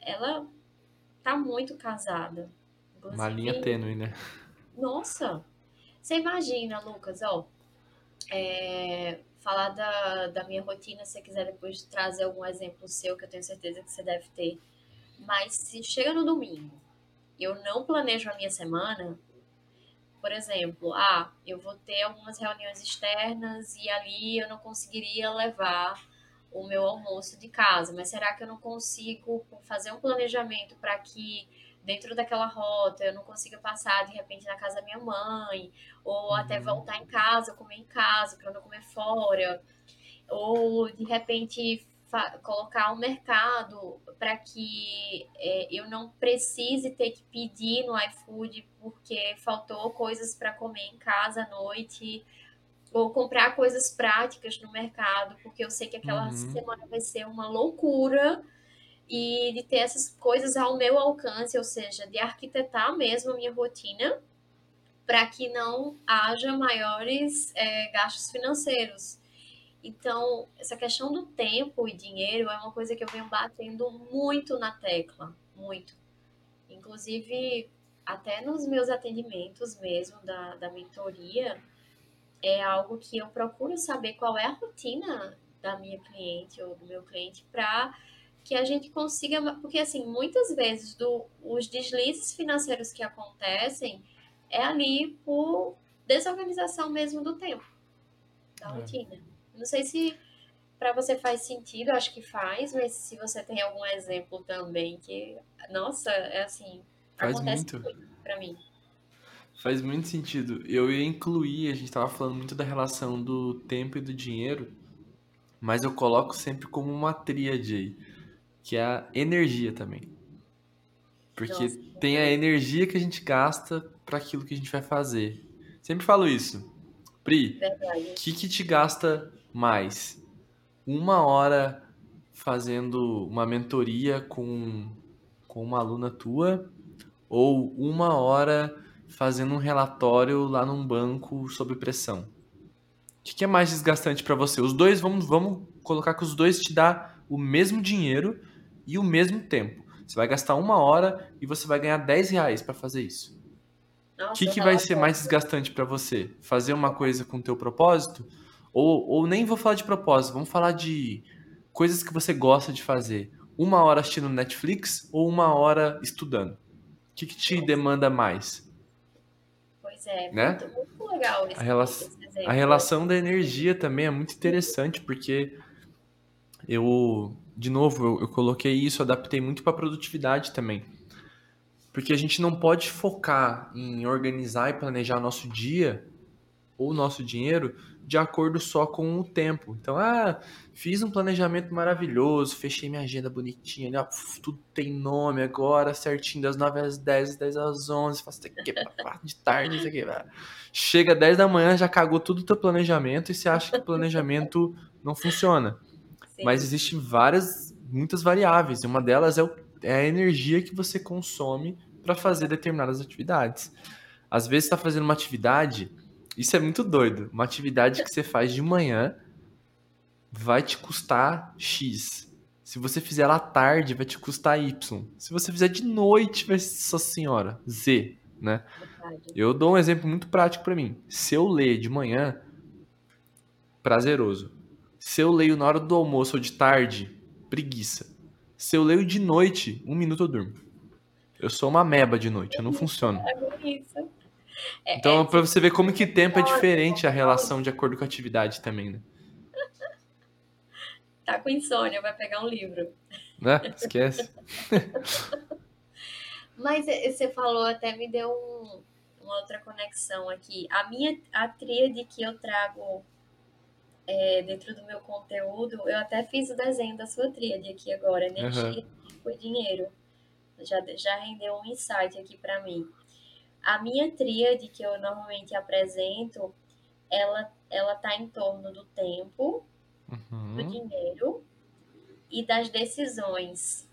Ela tá muito casada. Inclusive, Uma linha tênue, né? Nossa! Você imagina, Lucas, ó. É, falar da, da minha rotina, se você quiser depois trazer algum exemplo seu, que eu tenho certeza que você deve ter. Mas se chega no domingo eu não planejo a minha semana, por exemplo, ah, eu vou ter algumas reuniões externas e ali eu não conseguiria levar o meu almoço de casa, mas será que eu não consigo fazer um planejamento para que dentro daquela rota eu não consiga passar de repente na casa da minha mãe, ou uhum. até voltar em casa, comer em casa, para não comer fora, ou de repente colocar um mercado para que é, eu não precise ter que pedir no iFood porque faltou coisas para comer em casa à noite ou comprar coisas práticas no mercado, porque eu sei que aquela uhum. semana vai ser uma loucura e de ter essas coisas ao meu alcance, ou seja, de arquitetar mesmo a minha rotina para que não haja maiores é, gastos financeiros. Então, essa questão do tempo e dinheiro é uma coisa que eu venho batendo muito na tecla, muito. Inclusive, até nos meus atendimentos mesmo da, da mentoria, é algo que eu procuro saber qual é a rotina da minha cliente ou do meu cliente para que a gente consiga, porque assim, muitas vezes do, os deslizes financeiros que acontecem é ali por desorganização mesmo do tempo, da é. rotina. Não sei se para você faz sentido, acho que faz, mas se você tem algum exemplo também que, nossa, é assim, faz acontece muito, muito para mim. Faz muito sentido. Eu ia incluir, a gente estava falando muito da relação do tempo e do dinheiro, mas eu coloco sempre como uma tríade aí, que é a energia também. Porque Nossa. tem a energia que a gente gasta para aquilo que a gente vai fazer. Sempre falo isso. Pri, o que, que te gasta mais? Uma hora fazendo uma mentoria com, com uma aluna tua ou uma hora fazendo um relatório lá num banco sob pressão? O que, é mais desgastante para você? Os dois, vamos, vamos colocar que os dois te dá o mesmo dinheiro e o mesmo tempo. Você vai gastar uma hora e você vai ganhar 10 reais para fazer isso. O que, que vai ser mais desgastante para você? Fazer uma coisa com o teu propósito? Ou, ou nem vou falar de propósito, vamos falar de coisas que você gosta de fazer. Uma hora assistindo Netflix ou uma hora estudando? O que, que te demanda mais? Pois é, né? muito, muito legal esse, a, relação, a relação da energia também é muito interessante, porque eu, de novo, eu, eu coloquei isso, adaptei muito para produtividade também. Porque a gente não pode focar em organizar e planejar nosso dia ou nosso dinheiro de acordo só com o tempo. Então, ah, fiz um planejamento maravilhoso, fechei minha agenda bonitinha, ali, ó, tudo tem nome agora, certinho, das 9 às 10, 10 às 11, faço isso aqui, de tarde, isso aqui. Chega 10 da manhã, já cagou tudo o teu planejamento e você acha que o planejamento não funciona. Sim. Mas existem várias, muitas variáveis, e uma delas é, o, é a energia que você consome para fazer determinadas atividades. Às vezes está fazendo uma atividade isso é muito doido. Uma atividade que você faz de manhã vai te custar X. Se você fizer ela à tarde, vai te custar Y. Se você fizer de noite, vai ser, nossa senhora, Z, né? Eu dou um exemplo muito prático para mim. Se eu ler de manhã, prazeroso. Se eu leio na hora do almoço ou de tarde, preguiça. Se eu leio de noite, um minuto eu durmo. Eu sou uma meba de noite, eu não funciono. É isso. É, então, é, para você ver como que tempo é diferente a relação de acordo com a atividade também, né? Tá com insônia, vai pegar um livro. Né? Esquece. Mas você falou, até me deu um, uma outra conexão aqui. A minha a tríade que eu trago é, dentro do meu conteúdo, eu até fiz o desenho da sua tríade aqui agora, energia uhum. e dinheiro. Já, já rendeu um insight aqui para mim. A minha tríade que eu normalmente apresento, ela ela tá em torno do tempo, uhum. do dinheiro e das decisões.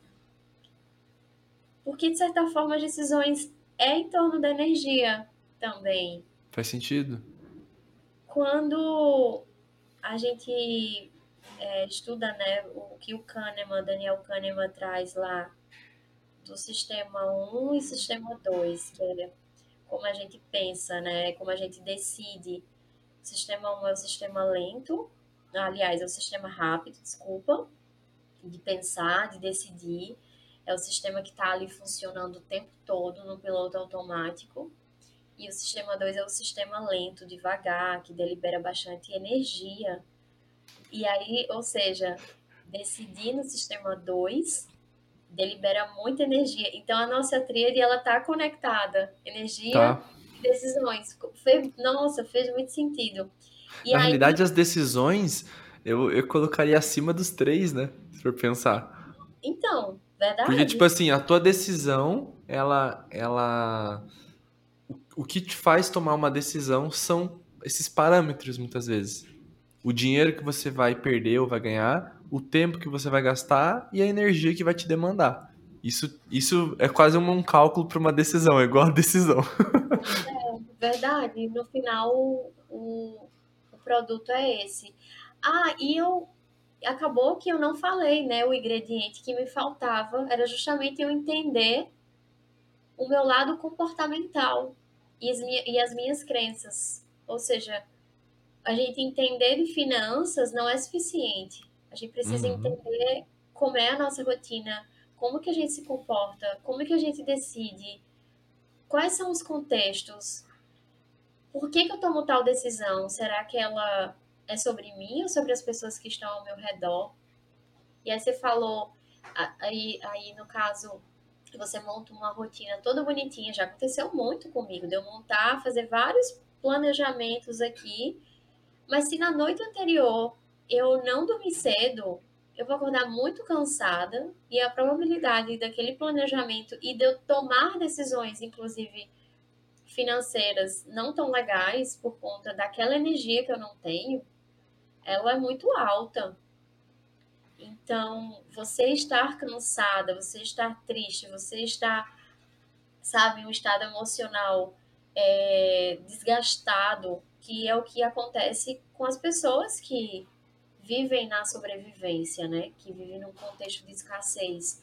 Porque de certa forma as decisões é em torno da energia também. Faz sentido. Quando a gente é, estuda né, o que o Kahneman, Daniel Kahneman traz lá do sistema 1 e sistema 2, que é como a gente pensa, né? Como a gente decide. O sistema 1 é o sistema lento, aliás, é o sistema rápido, desculpa, de pensar, de decidir. É o sistema que está ali funcionando o tempo todo no piloto automático. E o sistema 2 é o sistema lento, devagar, que delibera bastante energia. E aí, ou seja, decidir no sistema 2 delibera muita energia. Então a nossa tríade ela tá conectada, energia tá. e decisões. Nossa, fez muito sentido. E Na aí... realidade as decisões eu, eu colocaria acima dos três, né? Se for pensar. Então, verdade. Porque tipo assim, a tua decisão, ela ela o que te faz tomar uma decisão são esses parâmetros muitas vezes. O dinheiro que você vai perder ou vai ganhar, o tempo que você vai gastar e a energia que vai te demandar. Isso, isso é quase um, um cálculo para uma decisão, é igual a decisão. É, verdade. No final, o, o produto é esse. Ah, e eu acabou que eu não falei, né? O ingrediente que me faltava era justamente eu entender o meu lado comportamental e as, minha, e as minhas crenças. Ou seja, a gente entender de finanças não é suficiente. A gente precisa uhum. entender como é a nossa rotina, como que a gente se comporta, como que a gente decide, quais são os contextos, por que, que eu tomo tal decisão? Será que ela é sobre mim ou sobre as pessoas que estão ao meu redor? E aí você falou, aí, aí no caso, você monta uma rotina toda bonitinha, já aconteceu muito comigo, de eu montar, fazer vários planejamentos aqui, mas se na noite anterior eu não dormir cedo, eu vou acordar muito cansada e a probabilidade daquele planejamento e de eu tomar decisões, inclusive financeiras, não tão legais por conta daquela energia que eu não tenho, ela é muito alta. Então, você estar cansada, você estar triste, você estar, sabe, em um estado emocional é, desgastado, que é o que acontece com as pessoas que vivem na sobrevivência, né? Que vivem num contexto de escassez.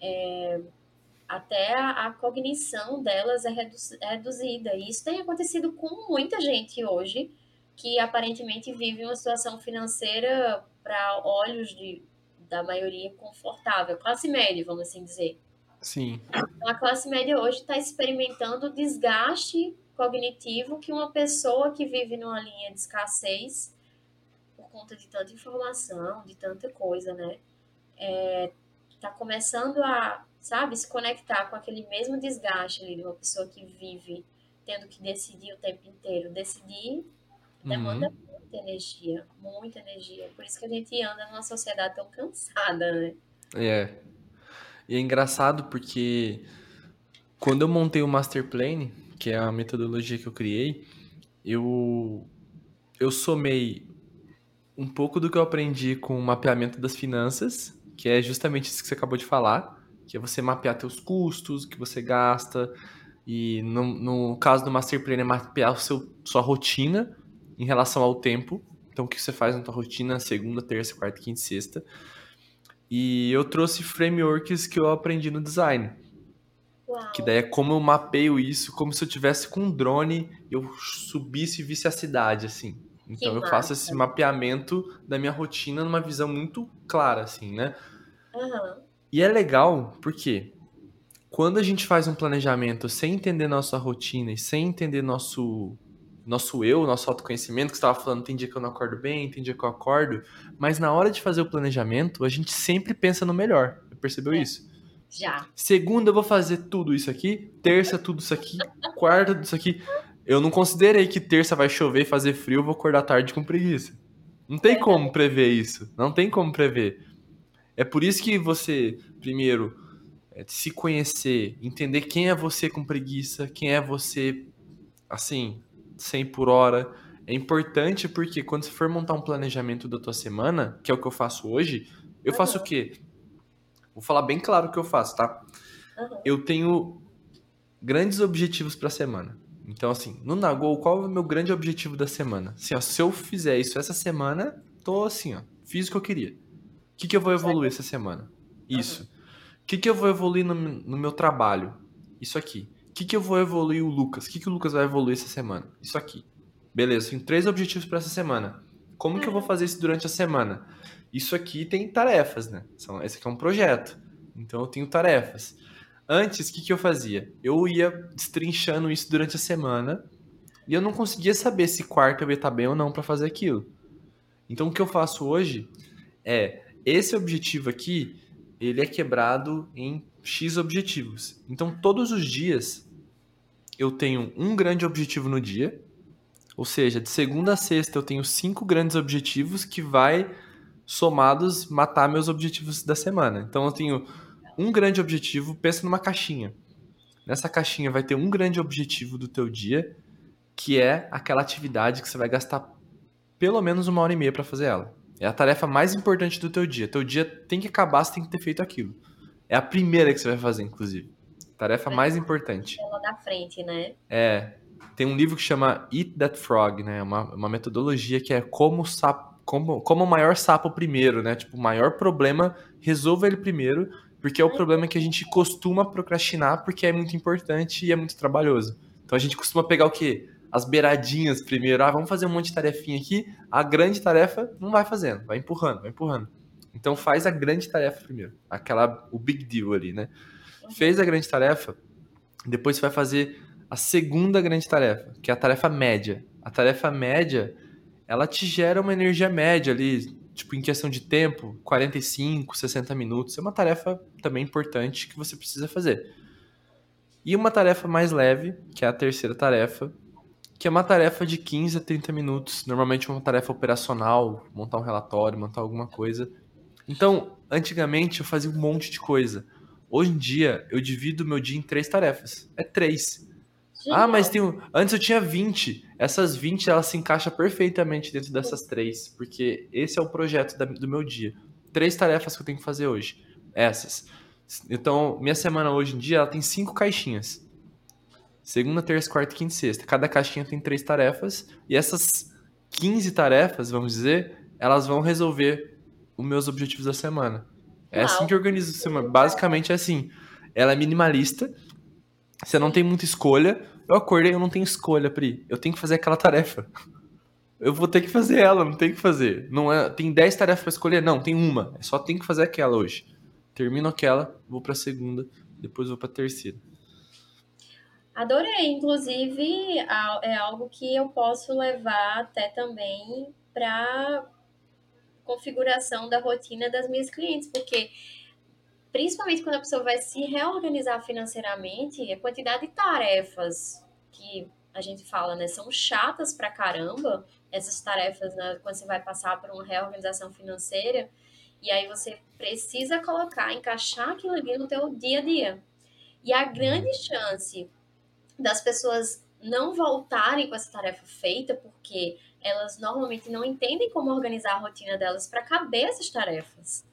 É, até a, a, cognição delas é, redu é reduzida. E isso tem acontecido com muita gente hoje que aparentemente vive uma situação financeira para olhos de, da maioria confortável, classe média, vamos assim dizer. Sim. Então, a classe média hoje está experimentando o desgaste cognitivo que uma pessoa que vive numa linha de escassez conta de tanta informação, de tanta coisa, né? é, tá começando a, sabe, se conectar com aquele mesmo desgaste ali de uma pessoa que vive tendo que decidir o tempo inteiro. Decidir demanda uhum. muita energia, muita energia. Por isso que a gente anda numa sociedade tão cansada, né? É. E é engraçado porque quando eu montei o Master Plan, que é a metodologia que eu criei, eu eu somei um pouco do que eu aprendi com o mapeamento das finanças, que é justamente isso que você acabou de falar, que é você mapear teus custos, que você gasta, e no, no caso do Master Plan é mapear o seu, sua rotina em relação ao tempo. Então, o que você faz na tua rotina, segunda, terça, quarta, quinta e sexta. E eu trouxe frameworks que eu aprendi no design. Uau. Que daí é como eu mapeio isso, como se eu tivesse com um drone, eu subisse e visse a cidade, assim. Então que eu massa. faço esse mapeamento da minha rotina numa visão muito clara, assim, né? Uhum. E é legal porque quando a gente faz um planejamento sem entender nossa rotina e sem entender nosso nosso eu, nosso autoconhecimento, que você estava falando, tem dia que eu não acordo bem, tem dia que eu acordo, mas na hora de fazer o planejamento, a gente sempre pensa no melhor. Percebeu é. isso? Já. Segunda eu vou fazer tudo isso aqui, terça tudo isso aqui, quarta tudo isso aqui. Eu não considerei que terça vai chover e fazer frio, eu vou acordar tarde com preguiça. Não tem é. como prever isso. Não tem como prever. É por isso que você, primeiro, é, se conhecer, entender quem é você com preguiça, quem é você, assim, 100 por hora. É importante porque quando você for montar um planejamento da tua semana, que é o que eu faço hoje, eu faço o quê? Vou falar bem claro o que eu faço, tá? Uhum. Eu tenho grandes objetivos para a semana. Então, assim, no Nagol, qual é o meu grande objetivo da semana? Assim, ó, se eu fizer isso essa semana, tô assim, ó, fiz o que eu queria. O que, que eu vou evoluir essa semana? Isso. O que, que eu vou evoluir no, no meu trabalho? Isso aqui. O que, que eu vou evoluir o Lucas? O que, que o Lucas vai evoluir essa semana? Isso aqui. Beleza, tenho três objetivos para essa semana. Como que eu vou fazer isso durante a semana? Isso aqui tem tarefas, né? Esse aqui é um projeto. Então eu tenho tarefas. Antes, o que, que eu fazia? Eu ia destrinchando isso durante a semana e eu não conseguia saber se quarta eu ia estar bem ou não para fazer aquilo. Então o que eu faço hoje é esse objetivo aqui, ele é quebrado em X objetivos. Então, todos os dias eu tenho um grande objetivo no dia, ou seja, de segunda a sexta eu tenho cinco grandes objetivos que vai somados matar meus objetivos da semana. Então eu tenho um grande objetivo, pensa numa caixinha. Nessa caixinha vai ter um grande objetivo do teu dia, que é aquela atividade que você vai gastar pelo menos uma hora e meia para fazer ela. É a tarefa mais importante do teu dia. Teu dia tem que acabar, você tem que ter feito aquilo. É a primeira que você vai fazer, inclusive. Tarefa é mais importante. Ela da frente, né? É. Tem um livro que chama Eat That Frog, né? Uma, uma metodologia que é como sapo, como, como o maior sapo primeiro, né? Tipo, o maior problema, resolva ele primeiro, porque é o problema que a gente costuma procrastinar porque é muito importante e é muito trabalhoso. Então a gente costuma pegar o quê? As beiradinhas primeiro. Ah, vamos fazer um monte de tarefinha aqui. A grande tarefa não vai fazendo, vai empurrando, vai empurrando. Então faz a grande tarefa primeiro, aquela o big deal ali, né? Fez a grande tarefa, depois você vai fazer a segunda grande tarefa, que é a tarefa média. A tarefa média, ela te gera uma energia média ali, tipo em questão de tempo, 45, 60 minutos. É uma tarefa também importante que você precisa fazer. E uma tarefa mais leve, que é a terceira tarefa, que é uma tarefa de 15 a 30 minutos, normalmente uma tarefa operacional, montar um relatório, montar alguma coisa. Então, antigamente eu fazia um monte de coisa. Hoje em dia, eu divido meu dia em três tarefas. É três. Ah, mas tem um... antes eu tinha 20. Essas 20 elas se encaixam perfeitamente dentro dessas três, porque esse é o projeto da, do meu dia. Três tarefas que eu tenho que fazer hoje. Essas. Então, minha semana hoje em dia ela tem cinco caixinhas. Segunda, terça, quarta, quinta e sexta. Cada caixinha tem três tarefas. E essas 15 tarefas, vamos dizer, elas vão resolver os meus objetivos da semana. É Uau. assim que eu organizo a semana. Basicamente é assim. Ela é minimalista. Você não tem muita escolha. Eu acordei, eu não tenho escolha, Pri. Eu tenho que fazer aquela tarefa. Eu vou ter que fazer ela, não tem que fazer. Não é, tem 10 tarefas para escolher, não, tem uma. É só tem que fazer aquela hoje. Termino aquela, vou para a segunda, depois vou para a terceira. Adorei, inclusive é algo que eu posso levar até também para configuração da rotina das minhas clientes, porque principalmente quando a pessoa vai se reorganizar financeiramente, a quantidade de tarefas que a gente fala, né, são chatas pra caramba, essas tarefas, né, quando você vai passar por uma reorganização financeira, e aí você precisa colocar, encaixar aquilo ali no teu dia a dia. E a grande chance das pessoas não voltarem com essa tarefa feita, porque elas normalmente não entendem como organizar a rotina delas para caber essas tarefas.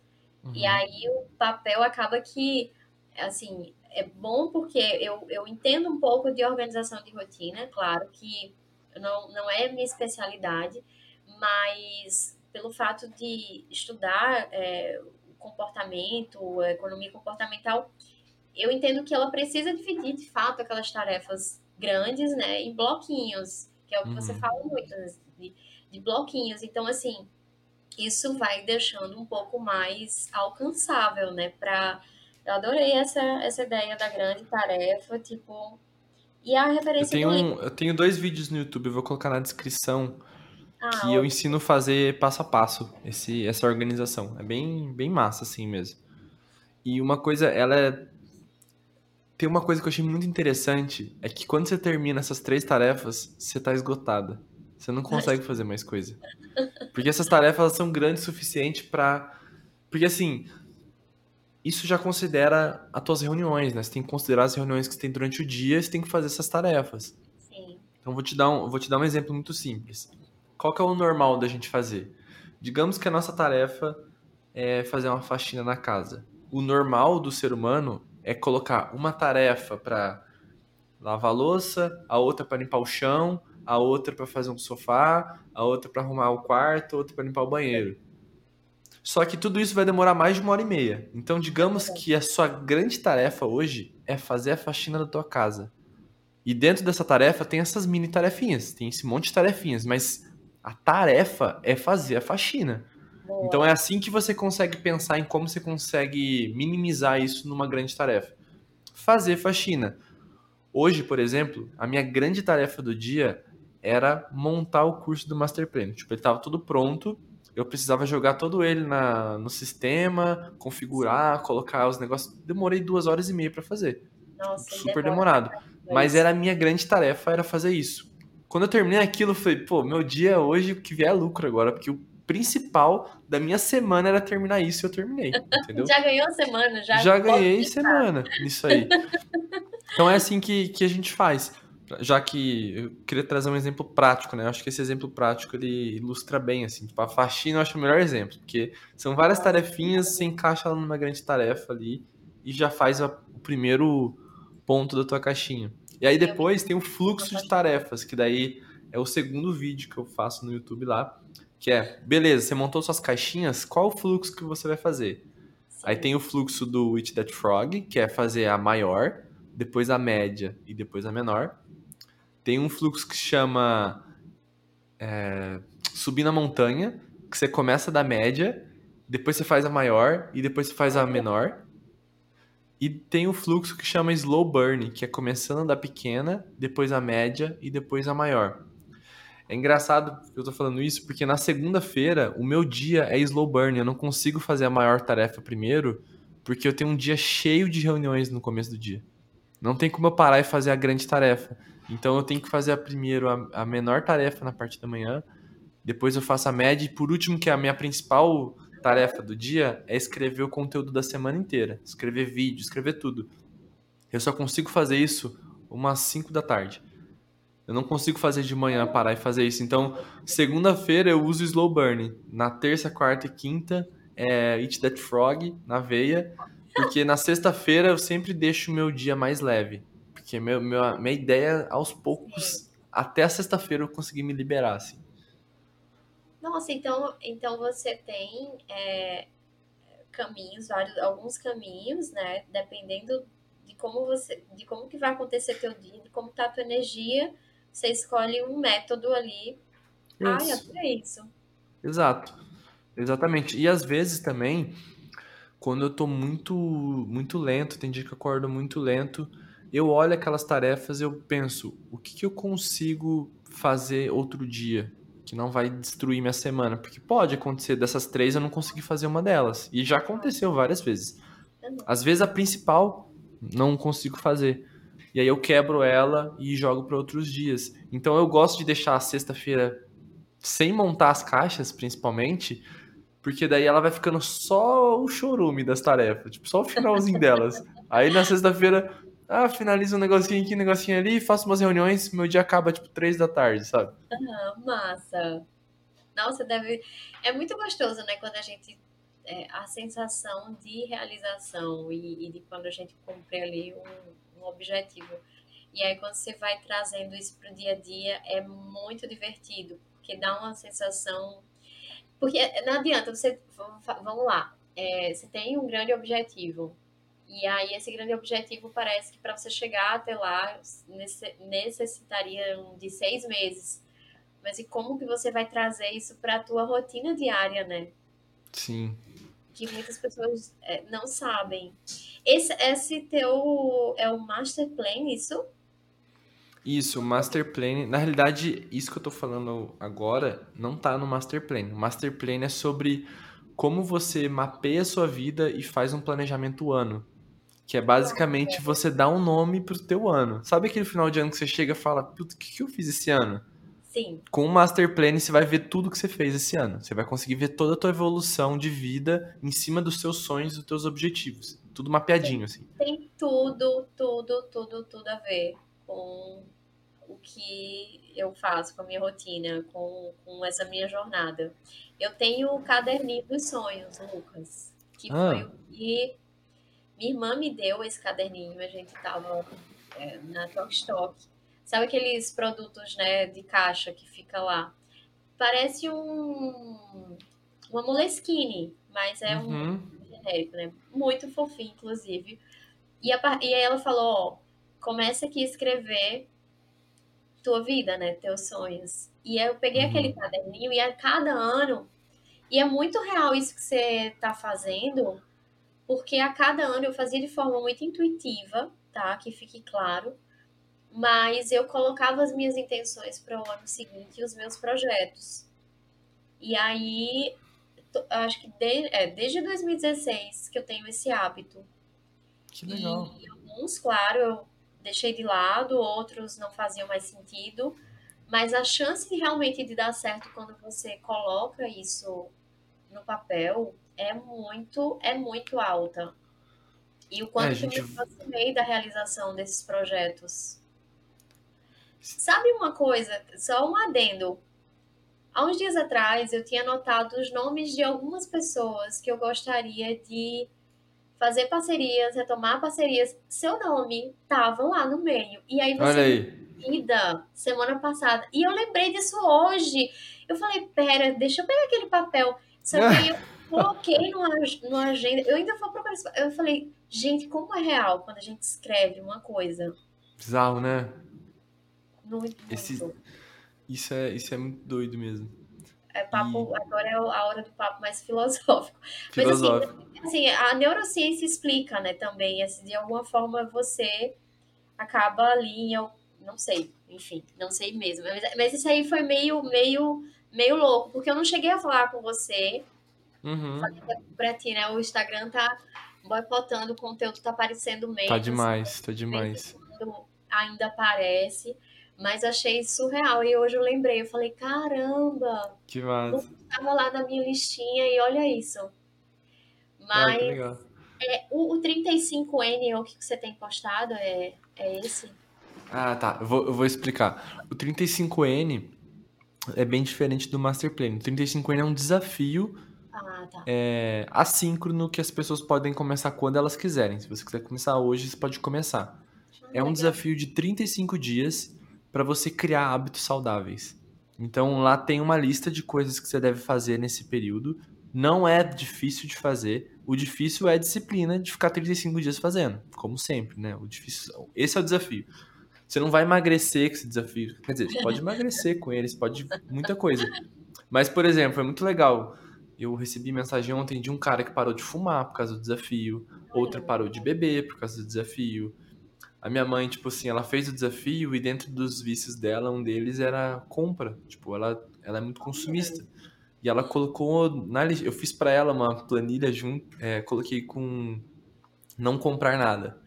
Uhum. E aí o papel acaba que, assim, é bom porque eu, eu entendo um pouco de organização de rotina, claro que não, não é minha especialidade, mas pelo fato de estudar é, o comportamento, a economia comportamental, eu entendo que ela precisa dividir de fato aquelas tarefas grandes, né, em bloquinhos, que é o que uhum. você fala muito, né, de, de bloquinhos. Então, assim, isso vai deixando um pouco mais alcançável, né, para eu adorei essa, essa ideia da grande tarefa, tipo. E a referência eu tenho, do... eu tenho dois vídeos no YouTube, eu vou colocar na descrição, ah, que eu ensino a fazer passo a passo esse, essa organização. É bem, bem massa, assim mesmo. E uma coisa, ela é... Tem uma coisa que eu achei muito interessante, é que quando você termina essas três tarefas, você tá esgotada. Você não consegue fazer mais coisa. Porque essas tarefas elas são grandes o suficiente para Porque assim, isso já considera as tuas reuniões, né? Você tem que considerar as reuniões que você tem durante o dia, você tem que fazer essas tarefas. Sim. Então vou te dar um, vou te dar um exemplo muito simples. Qual que é o normal da gente fazer? Digamos que a nossa tarefa é fazer uma faxina na casa. O normal do ser humano é colocar uma tarefa para lavar a louça, a outra para limpar o chão, a outra para fazer um sofá, a outra para arrumar o quarto, a outra para limpar o banheiro. Só que tudo isso vai demorar mais de uma hora e meia. Então, digamos que a sua grande tarefa hoje é fazer a faxina da tua casa. E dentro dessa tarefa tem essas mini tarefinhas, tem esse monte de tarefinhas, mas a tarefa é fazer a faxina. Boa. Então é assim que você consegue pensar em como você consegue minimizar isso numa grande tarefa. Fazer faxina. Hoje, por exemplo, a minha grande tarefa do dia era montar o curso do Master Plan. Tipo, ele estava tudo pronto, eu precisava jogar todo ele na, no sistema, configurar, colocar os negócios. Demorei duas horas e meia para fazer. Nossa, Super demorado. Mas era a minha grande tarefa, era fazer isso. Quando eu terminei aquilo, eu falei, pô, meu dia hoje, que vier é lucro agora, porque o principal da minha semana era terminar isso e eu terminei, entendeu? já ganhou a semana, já. Já ganhei semana nisso aí. Então é assim que, que a gente faz já que eu queria trazer um exemplo prático, né? Eu acho que esse exemplo prático ele ilustra bem, assim. Tipo, a faxina eu acho o melhor exemplo, porque são várias tarefinhas, você encaixa ela numa grande tarefa ali e já faz a, o primeiro ponto da tua caixinha. E aí depois tem o fluxo de tarefas, que daí é o segundo vídeo que eu faço no YouTube lá, que é, beleza, você montou suas caixinhas, qual o fluxo que você vai fazer? Sim. Aí tem o fluxo do Eat That Frog, que é fazer a maior, depois a média e depois a menor. Tem um fluxo que chama é, subir na montanha, que você começa da média, depois você faz a maior e depois você faz a menor. E tem o fluxo que chama slow burn, que é começando da pequena, depois a média e depois a maior. É engraçado que eu tô falando isso porque na segunda-feira o meu dia é slow burn, eu não consigo fazer a maior tarefa primeiro, porque eu tenho um dia cheio de reuniões no começo do dia. Não tem como eu parar e fazer a grande tarefa. Então eu tenho que fazer a primeiro a, a menor tarefa na parte da manhã, depois eu faço a média e por último, que é a minha principal tarefa do dia, é escrever o conteúdo da semana inteira. Escrever vídeo, escrever tudo. Eu só consigo fazer isso umas 5 da tarde. Eu não consigo fazer de manhã, parar e fazer isso. Então, segunda-feira eu uso Slow Burn. Na terça, quarta e quinta é Eat That Frog, na veia. Porque na sexta-feira eu sempre deixo o meu dia mais leve. Porque meu, meu, minha ideia, aos poucos, até a sexta-feira eu conseguir me liberar, assim. Nossa, então, então você tem é, caminhos, vários, alguns caminhos, né? Dependendo de como você, de como que vai acontecer teu dia, de como tá a tua energia, você escolhe um método ali. Isso. Ai, é isso. Exato. Exatamente. E às vezes também, quando eu tô muito, muito lento, tem dia que eu acordo muito lento, eu olho aquelas tarefas e eu penso, o que, que eu consigo fazer outro dia que não vai destruir minha semana. Porque pode acontecer dessas três eu não conseguir fazer uma delas. E já aconteceu várias vezes. Às vezes a principal não consigo fazer. E aí eu quebro ela e jogo para outros dias. Então eu gosto de deixar a sexta-feira sem montar as caixas, principalmente, porque daí ela vai ficando só o chorume das tarefas, tipo, só o finalzinho delas. Aí na sexta-feira, ah, finalizo um negocinho aqui, um negocinho ali, faço umas reuniões, meu dia acaba tipo três da tarde, sabe? Uhum, massa. Nossa, deve. É muito gostoso, né? Quando a gente. É, a sensação de realização e, e, de quando a gente cumpre ali um, um objetivo. E aí, quando você vai trazendo isso para o dia a dia, é muito divertido, porque dá uma sensação porque não adianta você. Vamos lá. É, você tem um grande objetivo. E aí, esse grande objetivo parece que para você chegar até lá necessitaria de seis meses. Mas e como que você vai trazer isso para a tua rotina diária, né? Sim. Que muitas pessoas é, não sabem. Esse, esse teu é o master plan, isso? Isso, o Master Plan. Na realidade, isso que eu tô falando agora não tá no Master Plan. O Master Plan é sobre como você mapeia a sua vida e faz um planejamento ano. Que é basicamente você dar um nome pro teu ano. Sabe aquele final de ano que você chega e fala, puta, o que, que eu fiz esse ano? Sim. Com o Master Plan, você vai ver tudo que você fez esse ano. Você vai conseguir ver toda a tua evolução de vida em cima dos seus sonhos e dos teus objetivos. Tudo mapeadinho, assim. Tem tudo, tudo, tudo, tudo a ver com o que eu faço, com a minha rotina, com, com essa minha jornada. Eu tenho o caderninho dos sonhos, Lucas, que ah. foi o que minha irmã me deu esse caderninho, a gente tava é, na Stock. Sabe aqueles produtos, né, de caixa que fica lá? Parece um uma Moleskine, mas é uhum. um genérico, né? Muito fofinho, inclusive. E, a, e aí ela falou, ó, começa aqui a escrever tua vida, né? Teus sonhos. E eu peguei uhum. aquele caderninho e a cada ano, e é muito real isso que você tá fazendo, porque a cada ano eu fazia de forma muito intuitiva, tá? Que fique claro. Mas eu colocava as minhas intenções para o ano seguinte e os meus projetos. E aí, acho que de, é, desde 2016 que eu tenho esse hábito. Que legal. E alguns, claro, eu deixei de lado, outros não faziam mais sentido. Mas a chance realmente de dar certo quando você coloca isso no papel é muito, é muito alta. E o quanto é, gente... eu me aproximei da realização desses projetos. Sabe uma coisa, só um adendo. Há uns dias atrás eu tinha anotado os nomes de algumas pessoas que eu gostaria de fazer parcerias, retomar parcerias, seu nome tava lá no meio. E aí você aí. vida semana passada. E eu lembrei disso hoje. Eu falei, pera, deixa eu pegar aquele papel. Só que aí eu coloquei no, no agenda. Eu ainda vou procurar. Eu falei, gente, como é real quando a gente escreve uma coisa? Bizarro, né? Muito, Esse, isso, é, isso é muito doido mesmo. É papo, e... agora é a hora do papo mais filosófico. filosófico. Mas assim, assim, a neurociência explica, né, também, assim, de alguma forma você acaba ali, eu não sei, enfim, não sei mesmo. Mas, mas isso aí foi meio, meio, meio louco, porque eu não cheguei a falar com você. Uhum. Pra ti, né? O Instagram tá boicotando, o conteúdo tá aparecendo meio. Tá demais, tá demais. Ainda aparece. Mas achei surreal. E hoje eu lembrei, eu falei, caramba! Que massa. Estava lá na minha listinha e olha isso. Mas ah, é, o, o 35N, o que você tem postado, é, é esse? Ah, tá. Eu vou, eu vou explicar. O 35N é bem diferente do Master Plan. O 35N é um desafio ah, tá. é, assíncrono que as pessoas podem começar quando elas quiserem. Se você quiser começar hoje, você pode começar. Ah, é um legal. desafio de 35 dias para você criar hábitos saudáveis. Então lá tem uma lista de coisas que você deve fazer nesse período. Não é difícil de fazer. O difícil é a disciplina de ficar 35 dias fazendo, como sempre, né? O difícil, esse é o desafio. Você não vai emagrecer com esse desafio. Quer dizer, você pode emagrecer com eles, pode muita coisa. Mas, por exemplo, é muito legal. Eu recebi mensagem ontem de um cara que parou de fumar por causa do desafio, outra parou de beber por causa do desafio. A minha mãe, tipo assim, ela fez o desafio e dentro dos vícios dela, um deles era compra. Tipo, ela ela é muito consumista. E ela colocou na eu fiz para ela uma planilha junto, é, coloquei com não comprar nada.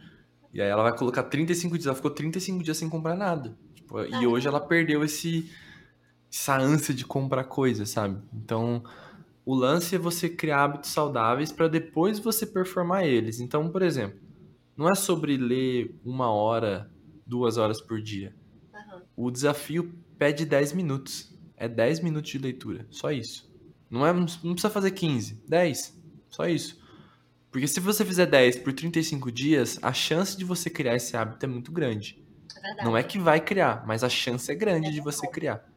E aí ela vai colocar 35 dias, ela ficou 35 dias sem comprar nada. Tipo, e hoje ela perdeu esse essa ânsia de comprar coisas, sabe? Então, o lance é você criar hábitos saudáveis para depois você performar eles. Então, por exemplo, não é sobre ler uma hora, duas horas por dia. Uhum. O desafio pede 10 minutos. É 10 minutos de leitura. Só isso. Não, é, não precisa fazer 15. 10. Só isso. Porque se você fizer 10 por 35 dias, a chance de você criar esse hábito é muito grande. É não é que vai criar, mas a chance é grande é de você criar.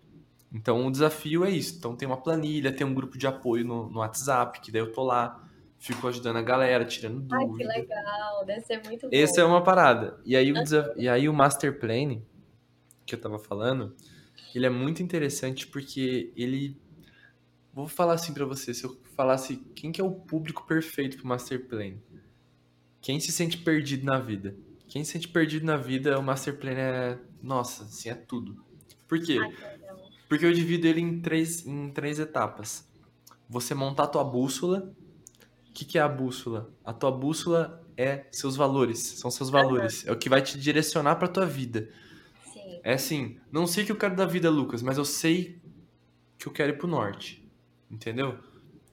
Então o desafio é isso. Então tem uma planilha, tem um grupo de apoio no, no WhatsApp, que daí eu tô lá, fico ajudando a galera, tirando dúvida. Ai, que legal, deve ser muito bom. Essa é uma parada. E aí o, desaf... e aí o Master Plan, que eu tava falando, ele é muito interessante porque ele. Vou falar assim para você, se eu falasse quem que é o público perfeito pro Master Plan? Quem se sente perdido na vida? Quem se sente perdido na vida, o Master Plan é. Nossa, assim, é tudo. Por quê? Porque eu divido ele em três, em três etapas. Você montar a tua bússola. O que, que é a bússola? A tua bússola é seus valores. São seus valores. Uhum. É o que vai te direcionar pra tua vida. É assim, não sei o que eu quero da vida, Lucas, mas eu sei que eu quero ir pro norte. Entendeu?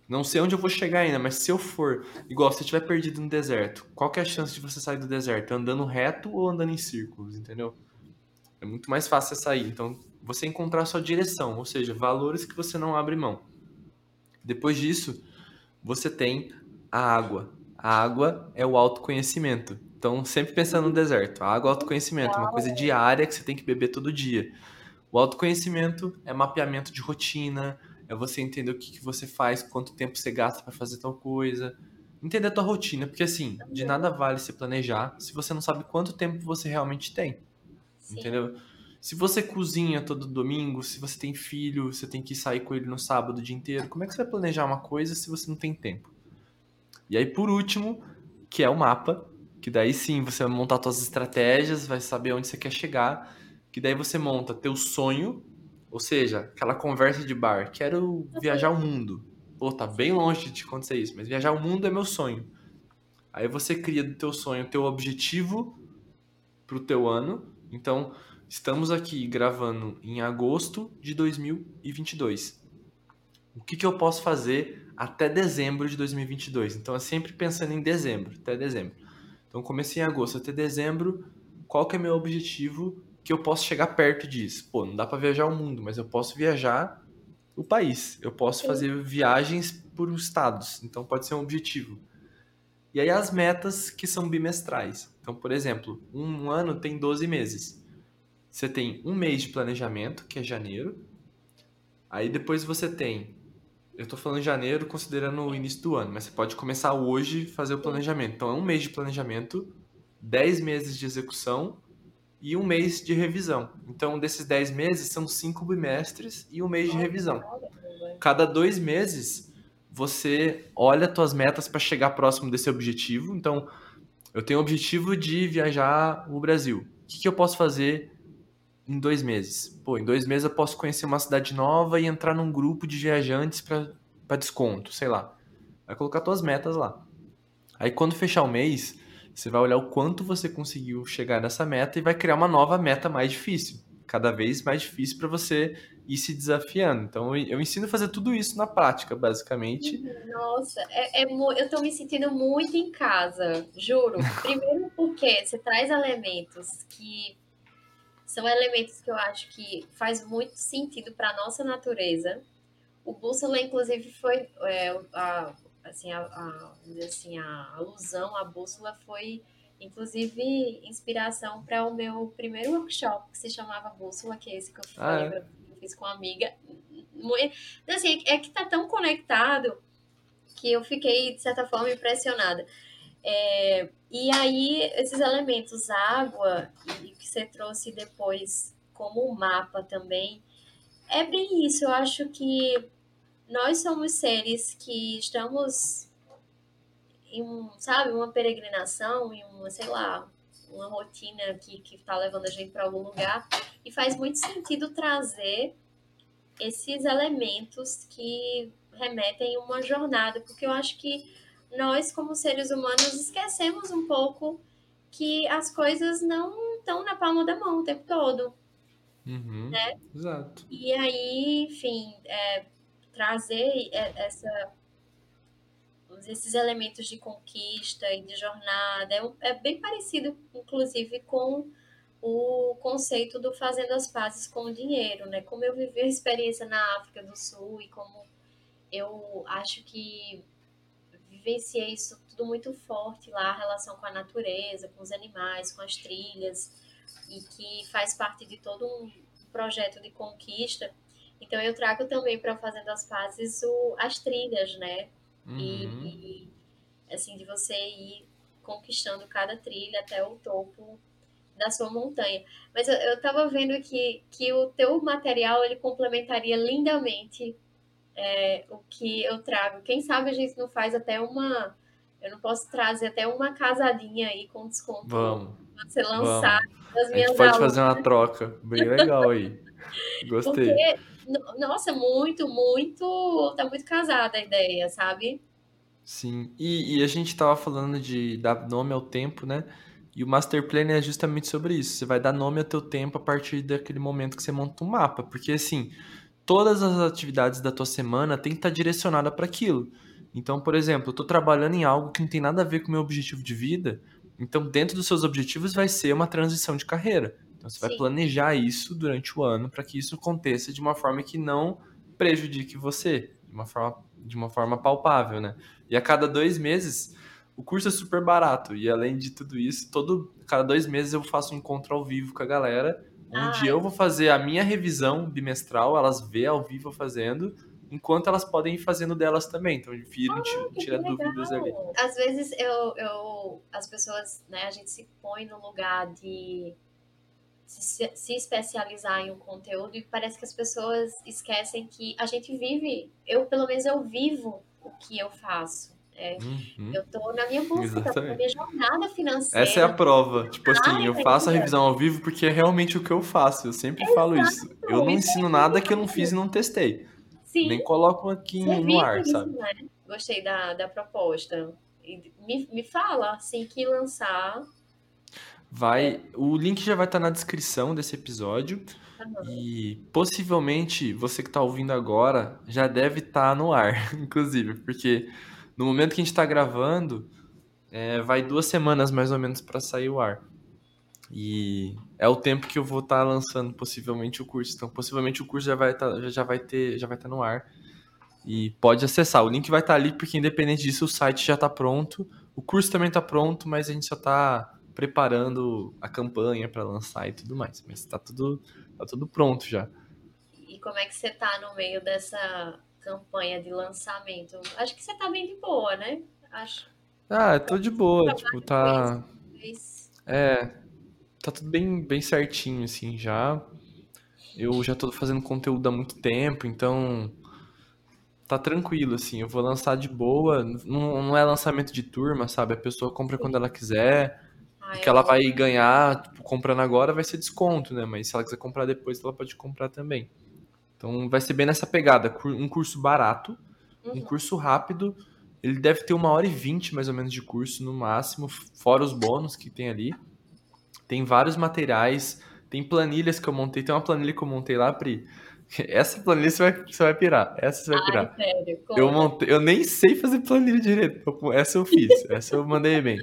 Não sei onde eu vou chegar ainda, mas se eu for, igual se você estiver perdido no deserto, qual que é a chance de você sair do deserto? Andando reto ou andando em círculos, entendeu? É muito mais fácil sair. Então, você encontrar sua direção, ou seja, valores que você não abre mão. Depois disso, você tem a água. A água é o autoconhecimento. Então, sempre pensando no deserto. A água é autoconhecimento, uma coisa diária que você tem que beber todo dia. O autoconhecimento é mapeamento de rotina, é você entender o que, que você faz, quanto tempo você gasta para fazer tal coisa. Entender a tua rotina, porque assim, de nada vale se planejar se você não sabe quanto tempo você realmente tem. Sim. Entendeu? Se você cozinha todo domingo, se você tem filho, você tem que sair com ele no sábado o dia inteiro, como é que você vai planejar uma coisa se você não tem tempo? E aí, por último, que é o mapa, que daí sim você vai montar suas estratégias, vai saber onde você quer chegar, que daí você monta teu sonho, ou seja, aquela conversa de bar, quero viajar o mundo. Pô, tá bem longe de acontecer isso, mas viajar o mundo é meu sonho. Aí você cria do teu sonho teu objetivo pro teu ano. Então, estamos aqui gravando em agosto de 2022. O que, que eu posso fazer até dezembro de 2022? Então, é sempre pensando em dezembro, até dezembro. Então comecei em agosto até dezembro. Qual que é meu objetivo que eu posso chegar perto disso? Pô, não dá para viajar o mundo, mas eu posso viajar o país. Eu posso fazer viagens por estados. Então pode ser um objetivo. E aí as metas que são bimestrais. Então, por exemplo, um ano tem 12 meses. Você tem um mês de planejamento, que é janeiro. Aí depois você tem eu tô falando em janeiro considerando o início do ano, mas você pode começar hoje fazer o planejamento. Então é um mês de planejamento, 10 meses de execução e um mês de revisão. Então desses 10 meses são cinco bimestres e um mês de revisão. Cada dois meses você olha suas metas para chegar próximo desse objetivo. Então eu tenho o objetivo de viajar o Brasil. O que, que eu posso fazer em dois meses. Pô, em dois meses eu posso conhecer uma cidade nova e entrar num grupo de viajantes para desconto, sei lá. Vai colocar suas metas lá. Aí quando fechar o mês, você vai olhar o quanto você conseguiu chegar nessa meta e vai criar uma nova meta mais difícil. Cada vez mais difícil para você ir se desafiando. Então eu ensino a fazer tudo isso na prática, basicamente. Nossa, é, é eu estou me sentindo muito em casa, juro. Primeiro porque você traz elementos que são elementos que eu acho que faz muito sentido para a nossa natureza. O bússola, inclusive, foi é, a, assim, a, a, assim, a alusão à bússola foi, inclusive, inspiração para o meu primeiro workshop, que se chamava Bússola, que é esse que eu, ah, é? Fiz com uma amiga. Assim, é que está tão conectado que eu fiquei, de certa forma, impressionada. É, e aí, esses elementos, água, e que você trouxe depois como mapa também, é bem isso. Eu acho que nós somos seres que estamos em, sabe, uma peregrinação, em uma, sei lá, uma rotina que está levando a gente para algum lugar. E faz muito sentido trazer esses elementos que remetem a uma jornada, porque eu acho que nós, como seres humanos, esquecemos um pouco que as coisas não estão na palma da mão o tempo todo. Uhum, né? Exato. E aí, enfim, é, trazer essa, esses elementos de conquista e de jornada é, é bem parecido, inclusive, com o conceito do fazendo as pazes com o dinheiro, né? Como eu vivi a experiência na África do Sul e como eu acho que vivenciei isso tudo muito forte lá, a relação com a natureza, com os animais, com as trilhas, e que faz parte de todo um projeto de conquista. Então eu trago também para Fazendo as Pazes o, as trilhas, né? Uhum. E, e, assim, de você ir conquistando cada trilha até o topo da sua montanha. Mas eu, eu tava vendo que, que o teu material ele complementaria lindamente é, o que eu trago. Quem sabe a gente não faz até uma. Eu não posso trazer até uma casadinha aí com desconto. Vamos. Pra você lançar Vamos. A gente pode fazer uma troca. Bem legal aí. Gostei. Porque, nossa, muito, muito. Tá muito casada a ideia, sabe? Sim. E, e a gente tava falando de dar nome ao tempo, né? E o Master Plan é justamente sobre isso. Você vai dar nome ao teu tempo a partir daquele momento que você monta um mapa. Porque, assim, todas as atividades da tua semana tem que estar direcionada para aquilo. Então, por exemplo, eu estou trabalhando em algo que não tem nada a ver com o meu objetivo de vida. Então, dentro dos seus objetivos vai ser uma transição de carreira. Então, você Sim. vai planejar isso durante o ano para que isso aconteça de uma forma que não prejudique você, de uma forma, de uma forma palpável, né? E a cada dois meses, o curso é super barato. E além de tudo isso, todo cada dois meses eu faço um encontro ao vivo com a galera onde eu vou fazer a minha revisão bimestral, elas vê ao vivo fazendo, enquanto elas podem ir fazendo delas também. Então, filho ah, tira dúvidas ali. Às vezes eu, eu, as pessoas, né, a gente se põe no lugar de se, se especializar em um conteúdo e parece que as pessoas esquecem que a gente vive, eu pelo menos eu vivo o que eu faço. É, uhum. Eu tô na minha busca, na minha jornada financeira. Essa é a prova. Tipo assim, eu faço a revisão ao vivo porque é realmente o que eu faço. Eu sempre Exato. falo isso. Eu não ensino nada que eu não fiz e não testei. Sim. Nem coloco aqui Você no ar, sabe? Né? Gostei da, da proposta. Me, me fala, assim que lançar. Vai. O link já vai estar na descrição desse episódio. Uhum. E possivelmente você que está ouvindo agora já deve estar no ar, inclusive, porque no momento que a gente está gravando, é, vai duas semanas mais ou menos para sair o ar. E é o tempo que eu vou estar tá lançando possivelmente o curso. Então, possivelmente o curso já vai tá, já vai ter, já vai estar tá no ar. E pode acessar. O link vai estar tá ali porque independente disso o site já está pronto. O curso também está pronto, mas a gente só está preparando a campanha para lançar e tudo mais. Mas está tudo, tá tudo pronto já. E como é que você está no meio dessa campanha de lançamento. Acho que você tá bem de boa, né? Acho. Ah, eu tô de boa, tipo, tá. É. Tá tudo bem, bem certinho, assim, já. Eu já tô fazendo conteúdo há muito tempo, então. Tá tranquilo, assim. Eu vou lançar de boa. Não, não é lançamento de turma, sabe? A pessoa compra quando ela quiser. Ah, o que ela vai ganhar, tipo, comprando agora vai ser desconto, né? Mas se ela quiser comprar depois, ela pode comprar também. Então vai ser bem nessa pegada. Um curso barato, uhum. um curso rápido. Ele deve ter uma hora e vinte mais ou menos de curso no máximo, fora os bônus que tem ali. Tem vários materiais, tem planilhas que eu montei. Tem uma planilha que eu montei lá, Pri. Essa planilha você vai, você vai pirar. Essa você vai pirar. Ai, sério? Eu, montei, eu nem sei fazer planilha direito. Essa eu fiz. Essa eu mandei bem.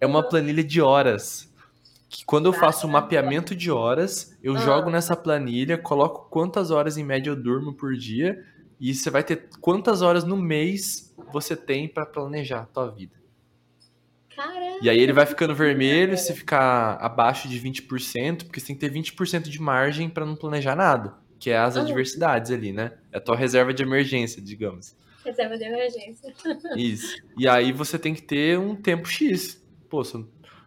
É uma planilha de horas que quando eu faço o mapeamento de horas, eu ah. jogo nessa planilha, coloco quantas horas em média eu durmo por dia e você vai ter quantas horas no mês você tem para planejar a tua vida. Caramba. E aí ele vai ficando vermelho se ficar abaixo de 20%, porque você tem que ter 20% de margem para não planejar nada, que é as adversidades ali, né? É a tua reserva de emergência, digamos. Reserva de emergência. Isso. E aí você tem que ter um tempo X. Pô,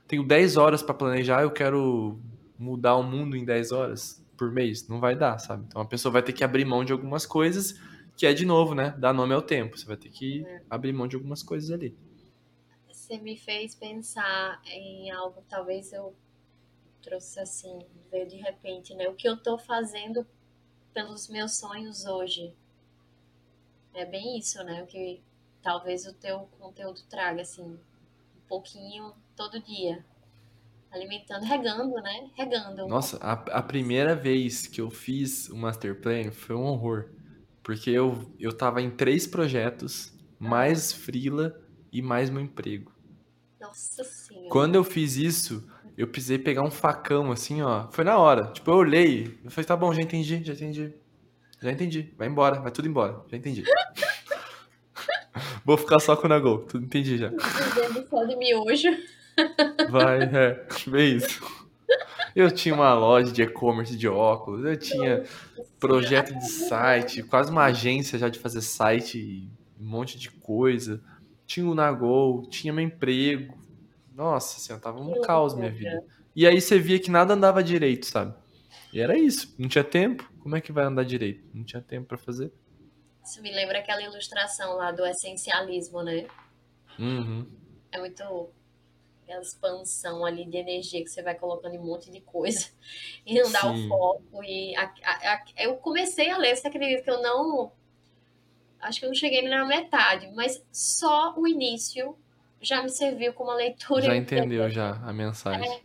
tenho 10 horas para planejar, eu quero mudar o mundo em 10 horas por mês. Não vai dar, sabe? Então a pessoa vai ter que abrir mão de algumas coisas, que é de novo, né? Dar nome ao tempo. Você vai ter que é. abrir mão de algumas coisas ali. Você me fez pensar em algo, talvez eu trouxe assim, veio de repente, né? O que eu tô fazendo pelos meus sonhos hoje. É bem isso, né? O que talvez o teu conteúdo traga, assim, pouquinho todo dia. Alimentando, regando, né? Regando. Nossa, a, a primeira vez que eu fiz o Master Plan foi um horror. Porque eu, eu tava em três projetos, mais frila e mais meu emprego. Nossa senhora. Quando eu fiz isso, eu precisei pegar um facão assim, ó. Foi na hora. Tipo, eu olhei. Eu falei, tá bom, já entendi, já entendi. Já entendi. Vai embora, vai tudo embora. Já entendi. Vou ficar só com o Nagol. Tudo entendi já. Só de miojo. Vai, é. Vê isso. Eu tinha uma loja de e-commerce de óculos, eu tinha projeto de site, quase uma agência já de fazer site, um monte de coisa. Tinha o Nagol, tinha meu emprego. Nossa senhora, tava um caos minha vida. E aí você via que nada andava direito, sabe? E era isso, não tinha tempo. Como é que vai andar direito? Não tinha tempo pra fazer. Isso me lembra aquela ilustração lá do essencialismo, né? Uhum. É muito aquela expansão ali de energia que você vai colocando em um monte de coisa e não dá o foco. E a- a- a- eu comecei a ler, você acredita que eu não. Acho que eu não cheguei nem na metade, mas só o início já me serviu como uma leitura. Já entendeu já a mensagem.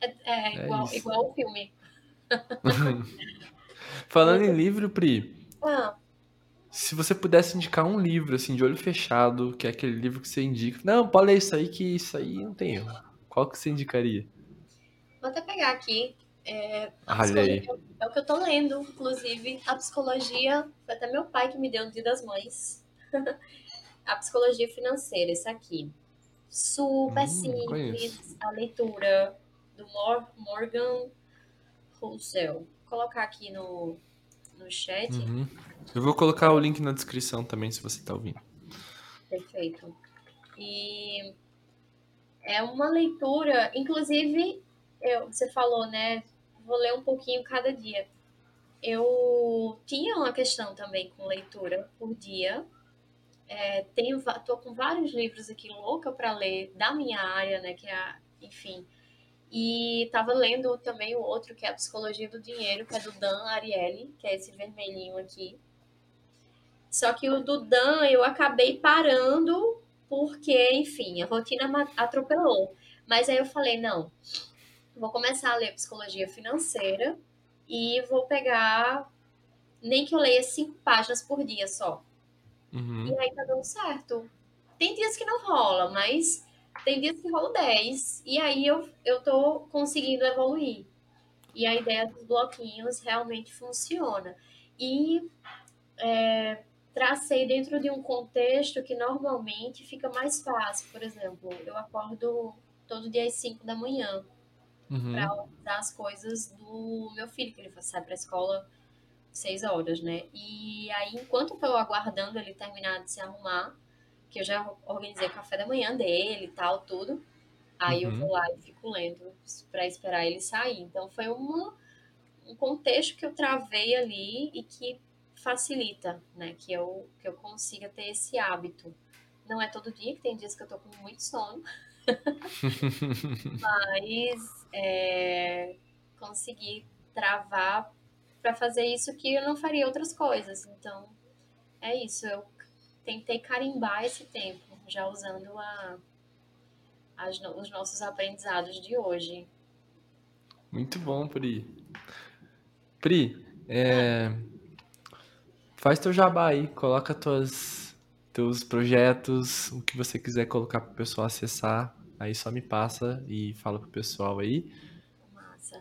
É, é, É igual, isso. igual o filme. Falando em livro, Pri, Ah, se você pudesse indicar um livro, assim, de olho fechado, que é aquele livro que você indica, não, pode ler isso aí, que isso aí não tem erro. Qual que você indicaria? vou até pegar aqui. É, a Olha é o que eu tô lendo, inclusive. A psicologia, foi até meu pai que me deu no Dia das Mães. a psicologia financeira, esse aqui. Super Hum, simples, conheço. a leitura do Mor- Morgan Housel. Vou colocar aqui no, no chat. Uhum. Eu vou colocar o link na descrição também, se você tá ouvindo. Perfeito. E é uma leitura, inclusive, eu, você falou, né? Vou ler um pouquinho cada dia. Eu tinha uma questão também com leitura por dia. É, tenho, tô com vários livros aqui louca para ler da minha área, né? Que é, enfim. E tava lendo também o outro que é a Psicologia do Dinheiro, que é do Dan Ariely, que é esse vermelhinho aqui. Só que o do Dan eu acabei parando porque, enfim, a rotina atropelou. Mas aí eu falei, não, vou começar a ler psicologia financeira e vou pegar, nem que eu leia cinco páginas por dia só. Uhum. E aí tá dando certo. Tem dias que não rola, mas tem dias que rola 10. E aí eu, eu tô conseguindo evoluir. E a ideia dos bloquinhos realmente funciona. E é, tracei dentro de um contexto que normalmente fica mais fácil. Por exemplo, eu acordo todo dia às 5 da manhã Uhum. para organizar as coisas do meu filho, que ele sai para a escola seis horas, né? E aí, enquanto eu tô aguardando ele terminar de se arrumar, que eu já organizei o café da manhã dele e tal, tudo, aí eu Uhum. vou lá e fico lendo para esperar ele sair. Então, foi uma, um contexto que eu travei ali e que facilita, né? Que eu, que eu consiga ter esse hábito. Não é todo dia, que tem dias que eu tô com muito sono, mas é, consegui travar para fazer isso que eu não faria outras coisas. Então, é isso. Eu tentei carimbar esse tempo, já usando a, as os nossos aprendizados de hoje. Muito bom, Pri. Pri, é, faz teu jabá aí, coloca tuas, teus projetos, o que você quiser colocar pro pessoal acessar, aí só me passa e fala pro pessoal aí.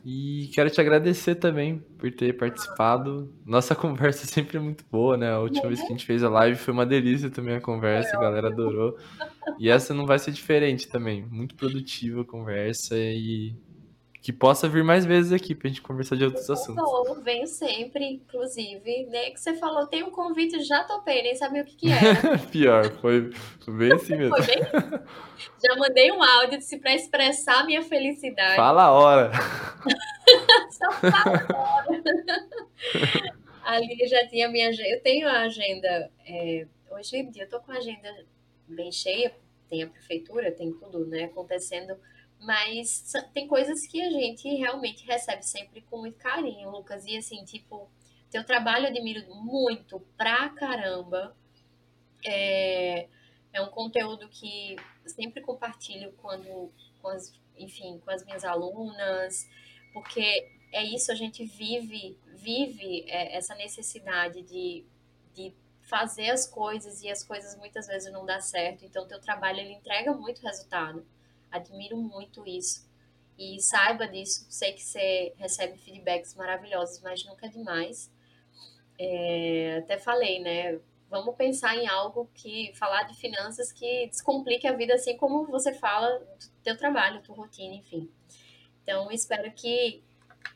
E quero te agradecer também por ter participado. Nossa conversa sempre é muito boa, né? A última vez que a gente fez a live foi uma delícia também a conversa, a galera adorou. E essa não vai ser diferente também. Muito produtiva a conversa e que possa vir mais vezes aqui pra gente conversar de outros assuntos. Tô, venho sempre, inclusive. Né, que você falou, tem um convite, já topei, nem sabia o que, que era. Pior, foi, foi bem assim mesmo. Foi bem? Já mandei um áudio disse para expressar minha felicidade. Fala a hora. Só fala agora. Ali eu já tinha minha agenda. Eu tenho a agenda. é, hoje em dia eu tô com a agenda bem cheia. Tem a prefeitura, tem tudo, né, acontecendo. Mas tem coisas que a gente realmente recebe sempre com muito carinho, Lucas. E assim, tipo, teu trabalho eu admiro muito pra caramba. É, é um conteúdo que sempre compartilho quando, com as, enfim, com as minhas alunas, porque é isso, a gente vive, vive é, essa necessidade de, de fazer as coisas e as coisas muitas vezes não dá certo. Então, teu trabalho ele entrega muito resultado. Admiro muito isso. E saiba disso. Sei que você recebe feedbacks maravilhosos, mas nunca é demais. É, até falei, né? Vamos pensar em algo que falar de finanças que descomplique a vida, assim como você fala do teu trabalho, tua rotina, enfim. Então, espero que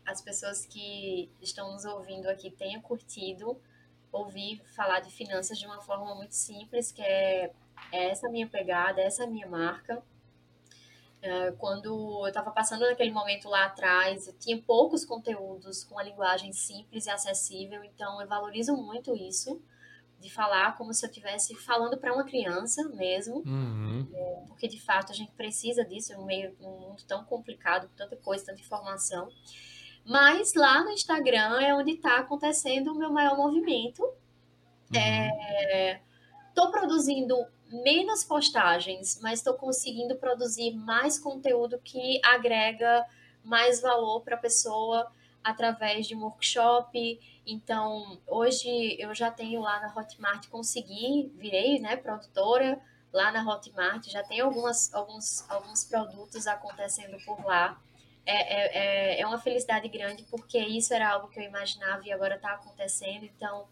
as pessoas que estão nos ouvindo aqui tenham curtido ouvir falar de finanças de uma forma muito simples, que é, é essa minha pegada, essa minha marca. É, quando eu estava passando naquele momento lá atrás, eu tinha poucos conteúdos com a linguagem simples e acessível, então eu valorizo muito isso, de falar como se eu estivesse falando para uma criança mesmo, Uhum. é, porque de fato a gente precisa disso em um meio, um mundo tão complicado, com tanta coisa, tanta informação. Mas lá no Instagram é onde está acontecendo o meu maior movimento. Uhum. Estou produzindo menos postagens, mas estou conseguindo produzir mais conteúdo que agrega mais valor para a pessoa através de um workshop. Então, hoje eu já tenho lá na Hotmart, consegui, virei né, produtora lá na Hotmart, já tem algumas, alguns, alguns produtos acontecendo por lá é, é, é, é uma felicidade grande porque isso era algo que eu imaginava e agora está acontecendo. Então,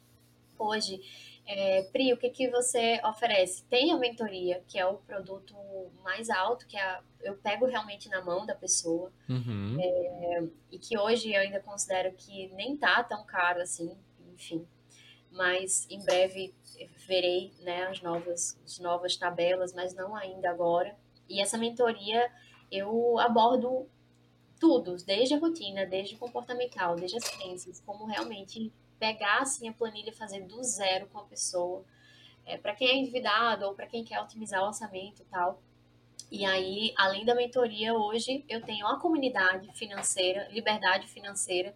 hoje, é, Pri, o que, que você oferece? Tem a mentoria, que é o produto mais alto, que é eu pego realmente na mão da pessoa, Uhum. é, e que hoje eu ainda considero que nem tá tão caro assim, enfim. Mas em breve verei né, as, novas, as novas tabelas, mas não ainda agora. E essa mentoria eu abordo tudo, desde a rotina, desde o comportamental, desde as crenças, como realmente pegar assim a planilha e fazer do zero com a pessoa. É, para quem é endividado ou para quem quer otimizar o orçamento e tal. E aí, além da mentoria, hoje eu tenho uma comunidade financeira, liberdade financeira,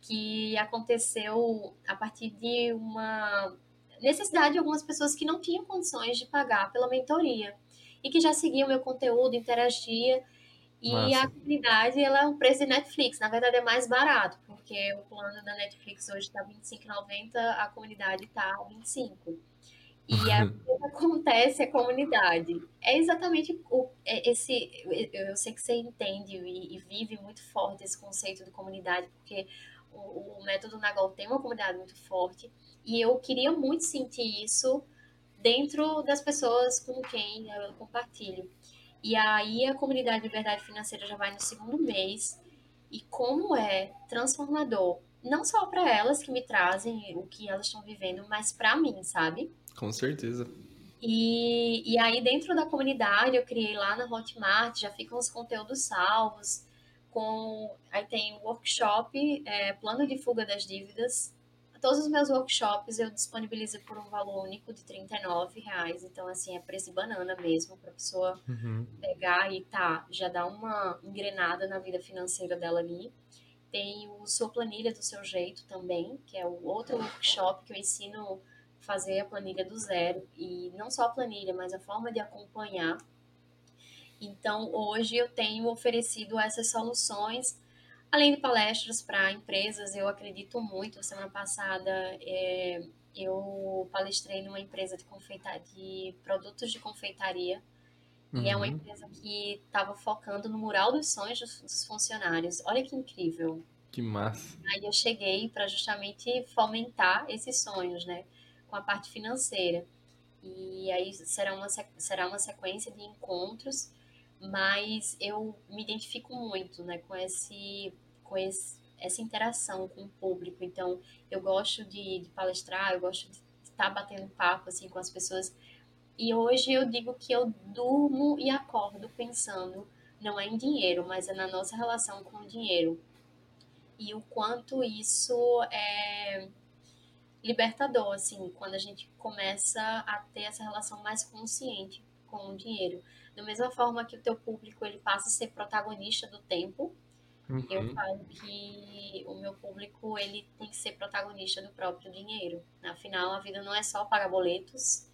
que aconteceu a partir de uma necessidade de algumas pessoas que não tinham condições de pagar pela mentoria e que já seguiam meu conteúdo, interagia e a Massa. comunidade, ela é um preço de Netflix. Na verdade, é mais barato, porque o plano da Netflix hoje está R$ 25,90, a comunidade está R$ 25. E o que acontece a comunidade? É exatamente o, é esse. Eu sei que você entende e, e vive muito forte esse conceito de comunidade, porque o, o método Nagol tem uma comunidade muito forte. E eu queria muito sentir isso dentro das pessoas com quem eu compartilho. E aí a comunidade de Liberdade Financeira já vai no segundo mês. E como é transformador, não só para elas que me trazem o que elas estão vivendo, mas para mim, sabe? Com certeza. E, e aí dentro da comunidade eu criei lá na Hotmart, já ficam os conteúdos salvos, com aí tem o workshop, é, plano de fuga das dívidas, Todos os meus workshops eu disponibilizo por um valor único de R$ 39,00. Então, assim, é preço de banana mesmo, para a pessoa Uhum. pegar e tá, já dar uma engrenada na vida financeira dela ali. Tem o Sua Planilha do Seu Jeito também, que é o outro workshop que eu ensino fazer a planilha do zero. E não só a planilha, mas a forma de acompanhar. Então, hoje eu tenho oferecido essas soluções Além de palestras para empresas, eu acredito muito. Semana passada é, eu palestrei numa empresa de, confeita de produtos de confeitaria. E é uma Uhum. empresa que estava focando no mural dos sonhos dos, dos funcionários. Olha que incrível. Que massa. Aí eu cheguei para justamente fomentar esses sonhos, né? Com a parte financeira. E aí será uma, será uma sequência de encontros mas eu me identifico muito, né, com esse, com esse, essa interação com o público. Então, eu gosto de, de palestrar, eu gosto de estar batendo papo assim com as pessoas. E hoje eu digo que eu durmo e acordo pensando não é em dinheiro, mas é na nossa relação com o dinheiro. E o quanto isso é libertador, assim, quando a gente começa a ter essa relação mais consciente com o dinheiro. Da mesma forma que o teu público ele passa a ser protagonista do tempo, Uhum. Eu falo que o meu público ele tem que ser protagonista do próprio dinheiro. Afinal, a vida não é só pagar boletos,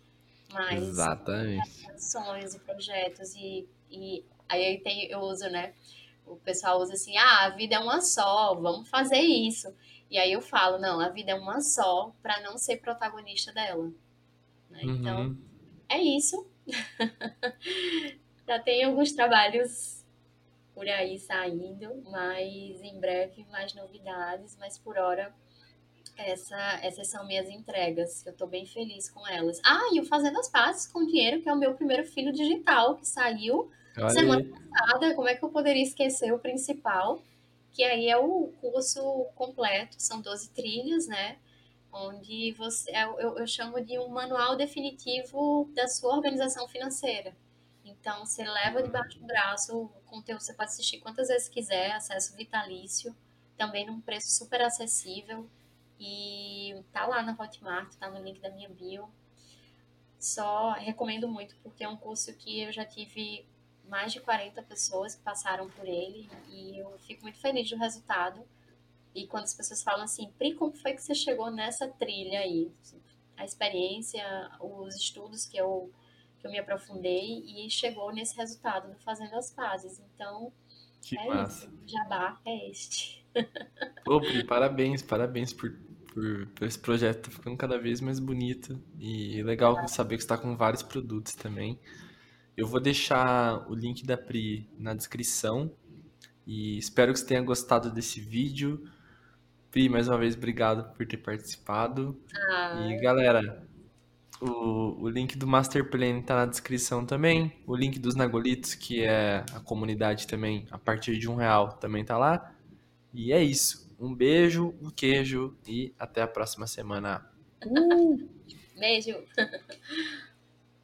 mas Exatamente. sonhos e projetos e, e aí tem, eu uso, né? O pessoal usa assim, ah, a vida é uma só, vamos fazer isso. E aí eu falo, não, a vida é uma só para não ser protagonista dela. Né? Então, uhum. é isso. Já tem alguns trabalhos por aí saindo, mas em breve mais novidades, mas por hora essa, essas são minhas entregas. Eu estou bem feliz com elas. Ah, e o Fazendo as Pazes com Dinheiro, que é o meu primeiro filho digital, que saiu Olha semana passada. Como é que eu poderia esquecer o principal? Que aí é o curso completo, são 12 trilhas, né? Onde você, eu, eu chamo de um manual definitivo da sua organização financeira. Então, você leva debaixo do braço, o conteúdo você pode assistir quantas vezes quiser, acesso vitalício, também num preço super acessível. E tá lá na Hotmart, tá no link da minha bio. Só recomendo muito, porque é um curso que eu já tive mais de 40 pessoas que passaram por ele e eu fico muito feliz do resultado. E quando as pessoas falam assim, Pri, como foi que você chegou nessa trilha aí? A experiência, os estudos que eu que eu me aprofundei e chegou nesse resultado do Fazendo as Pazes. Então, que é massa. isso. Jabá é este. Ô, Pri, parabéns, parabéns por, por, por, esse projeto. Tá ficando cada vez mais bonito. E legal saber que está com vários produtos também. Eu vou deixar o link da Pri na descrição. E espero que você tenha gostado desse vídeo. Pri, mais uma vez, obrigado por ter participado. Ah. E galera, o, o link do Master Plan tá na descrição também. O link dos Nagolitos, que é a comunidade também, a partir de um real, também tá lá. E é isso. Um beijo, um queijo e até a próxima semana. Uh! Beijo!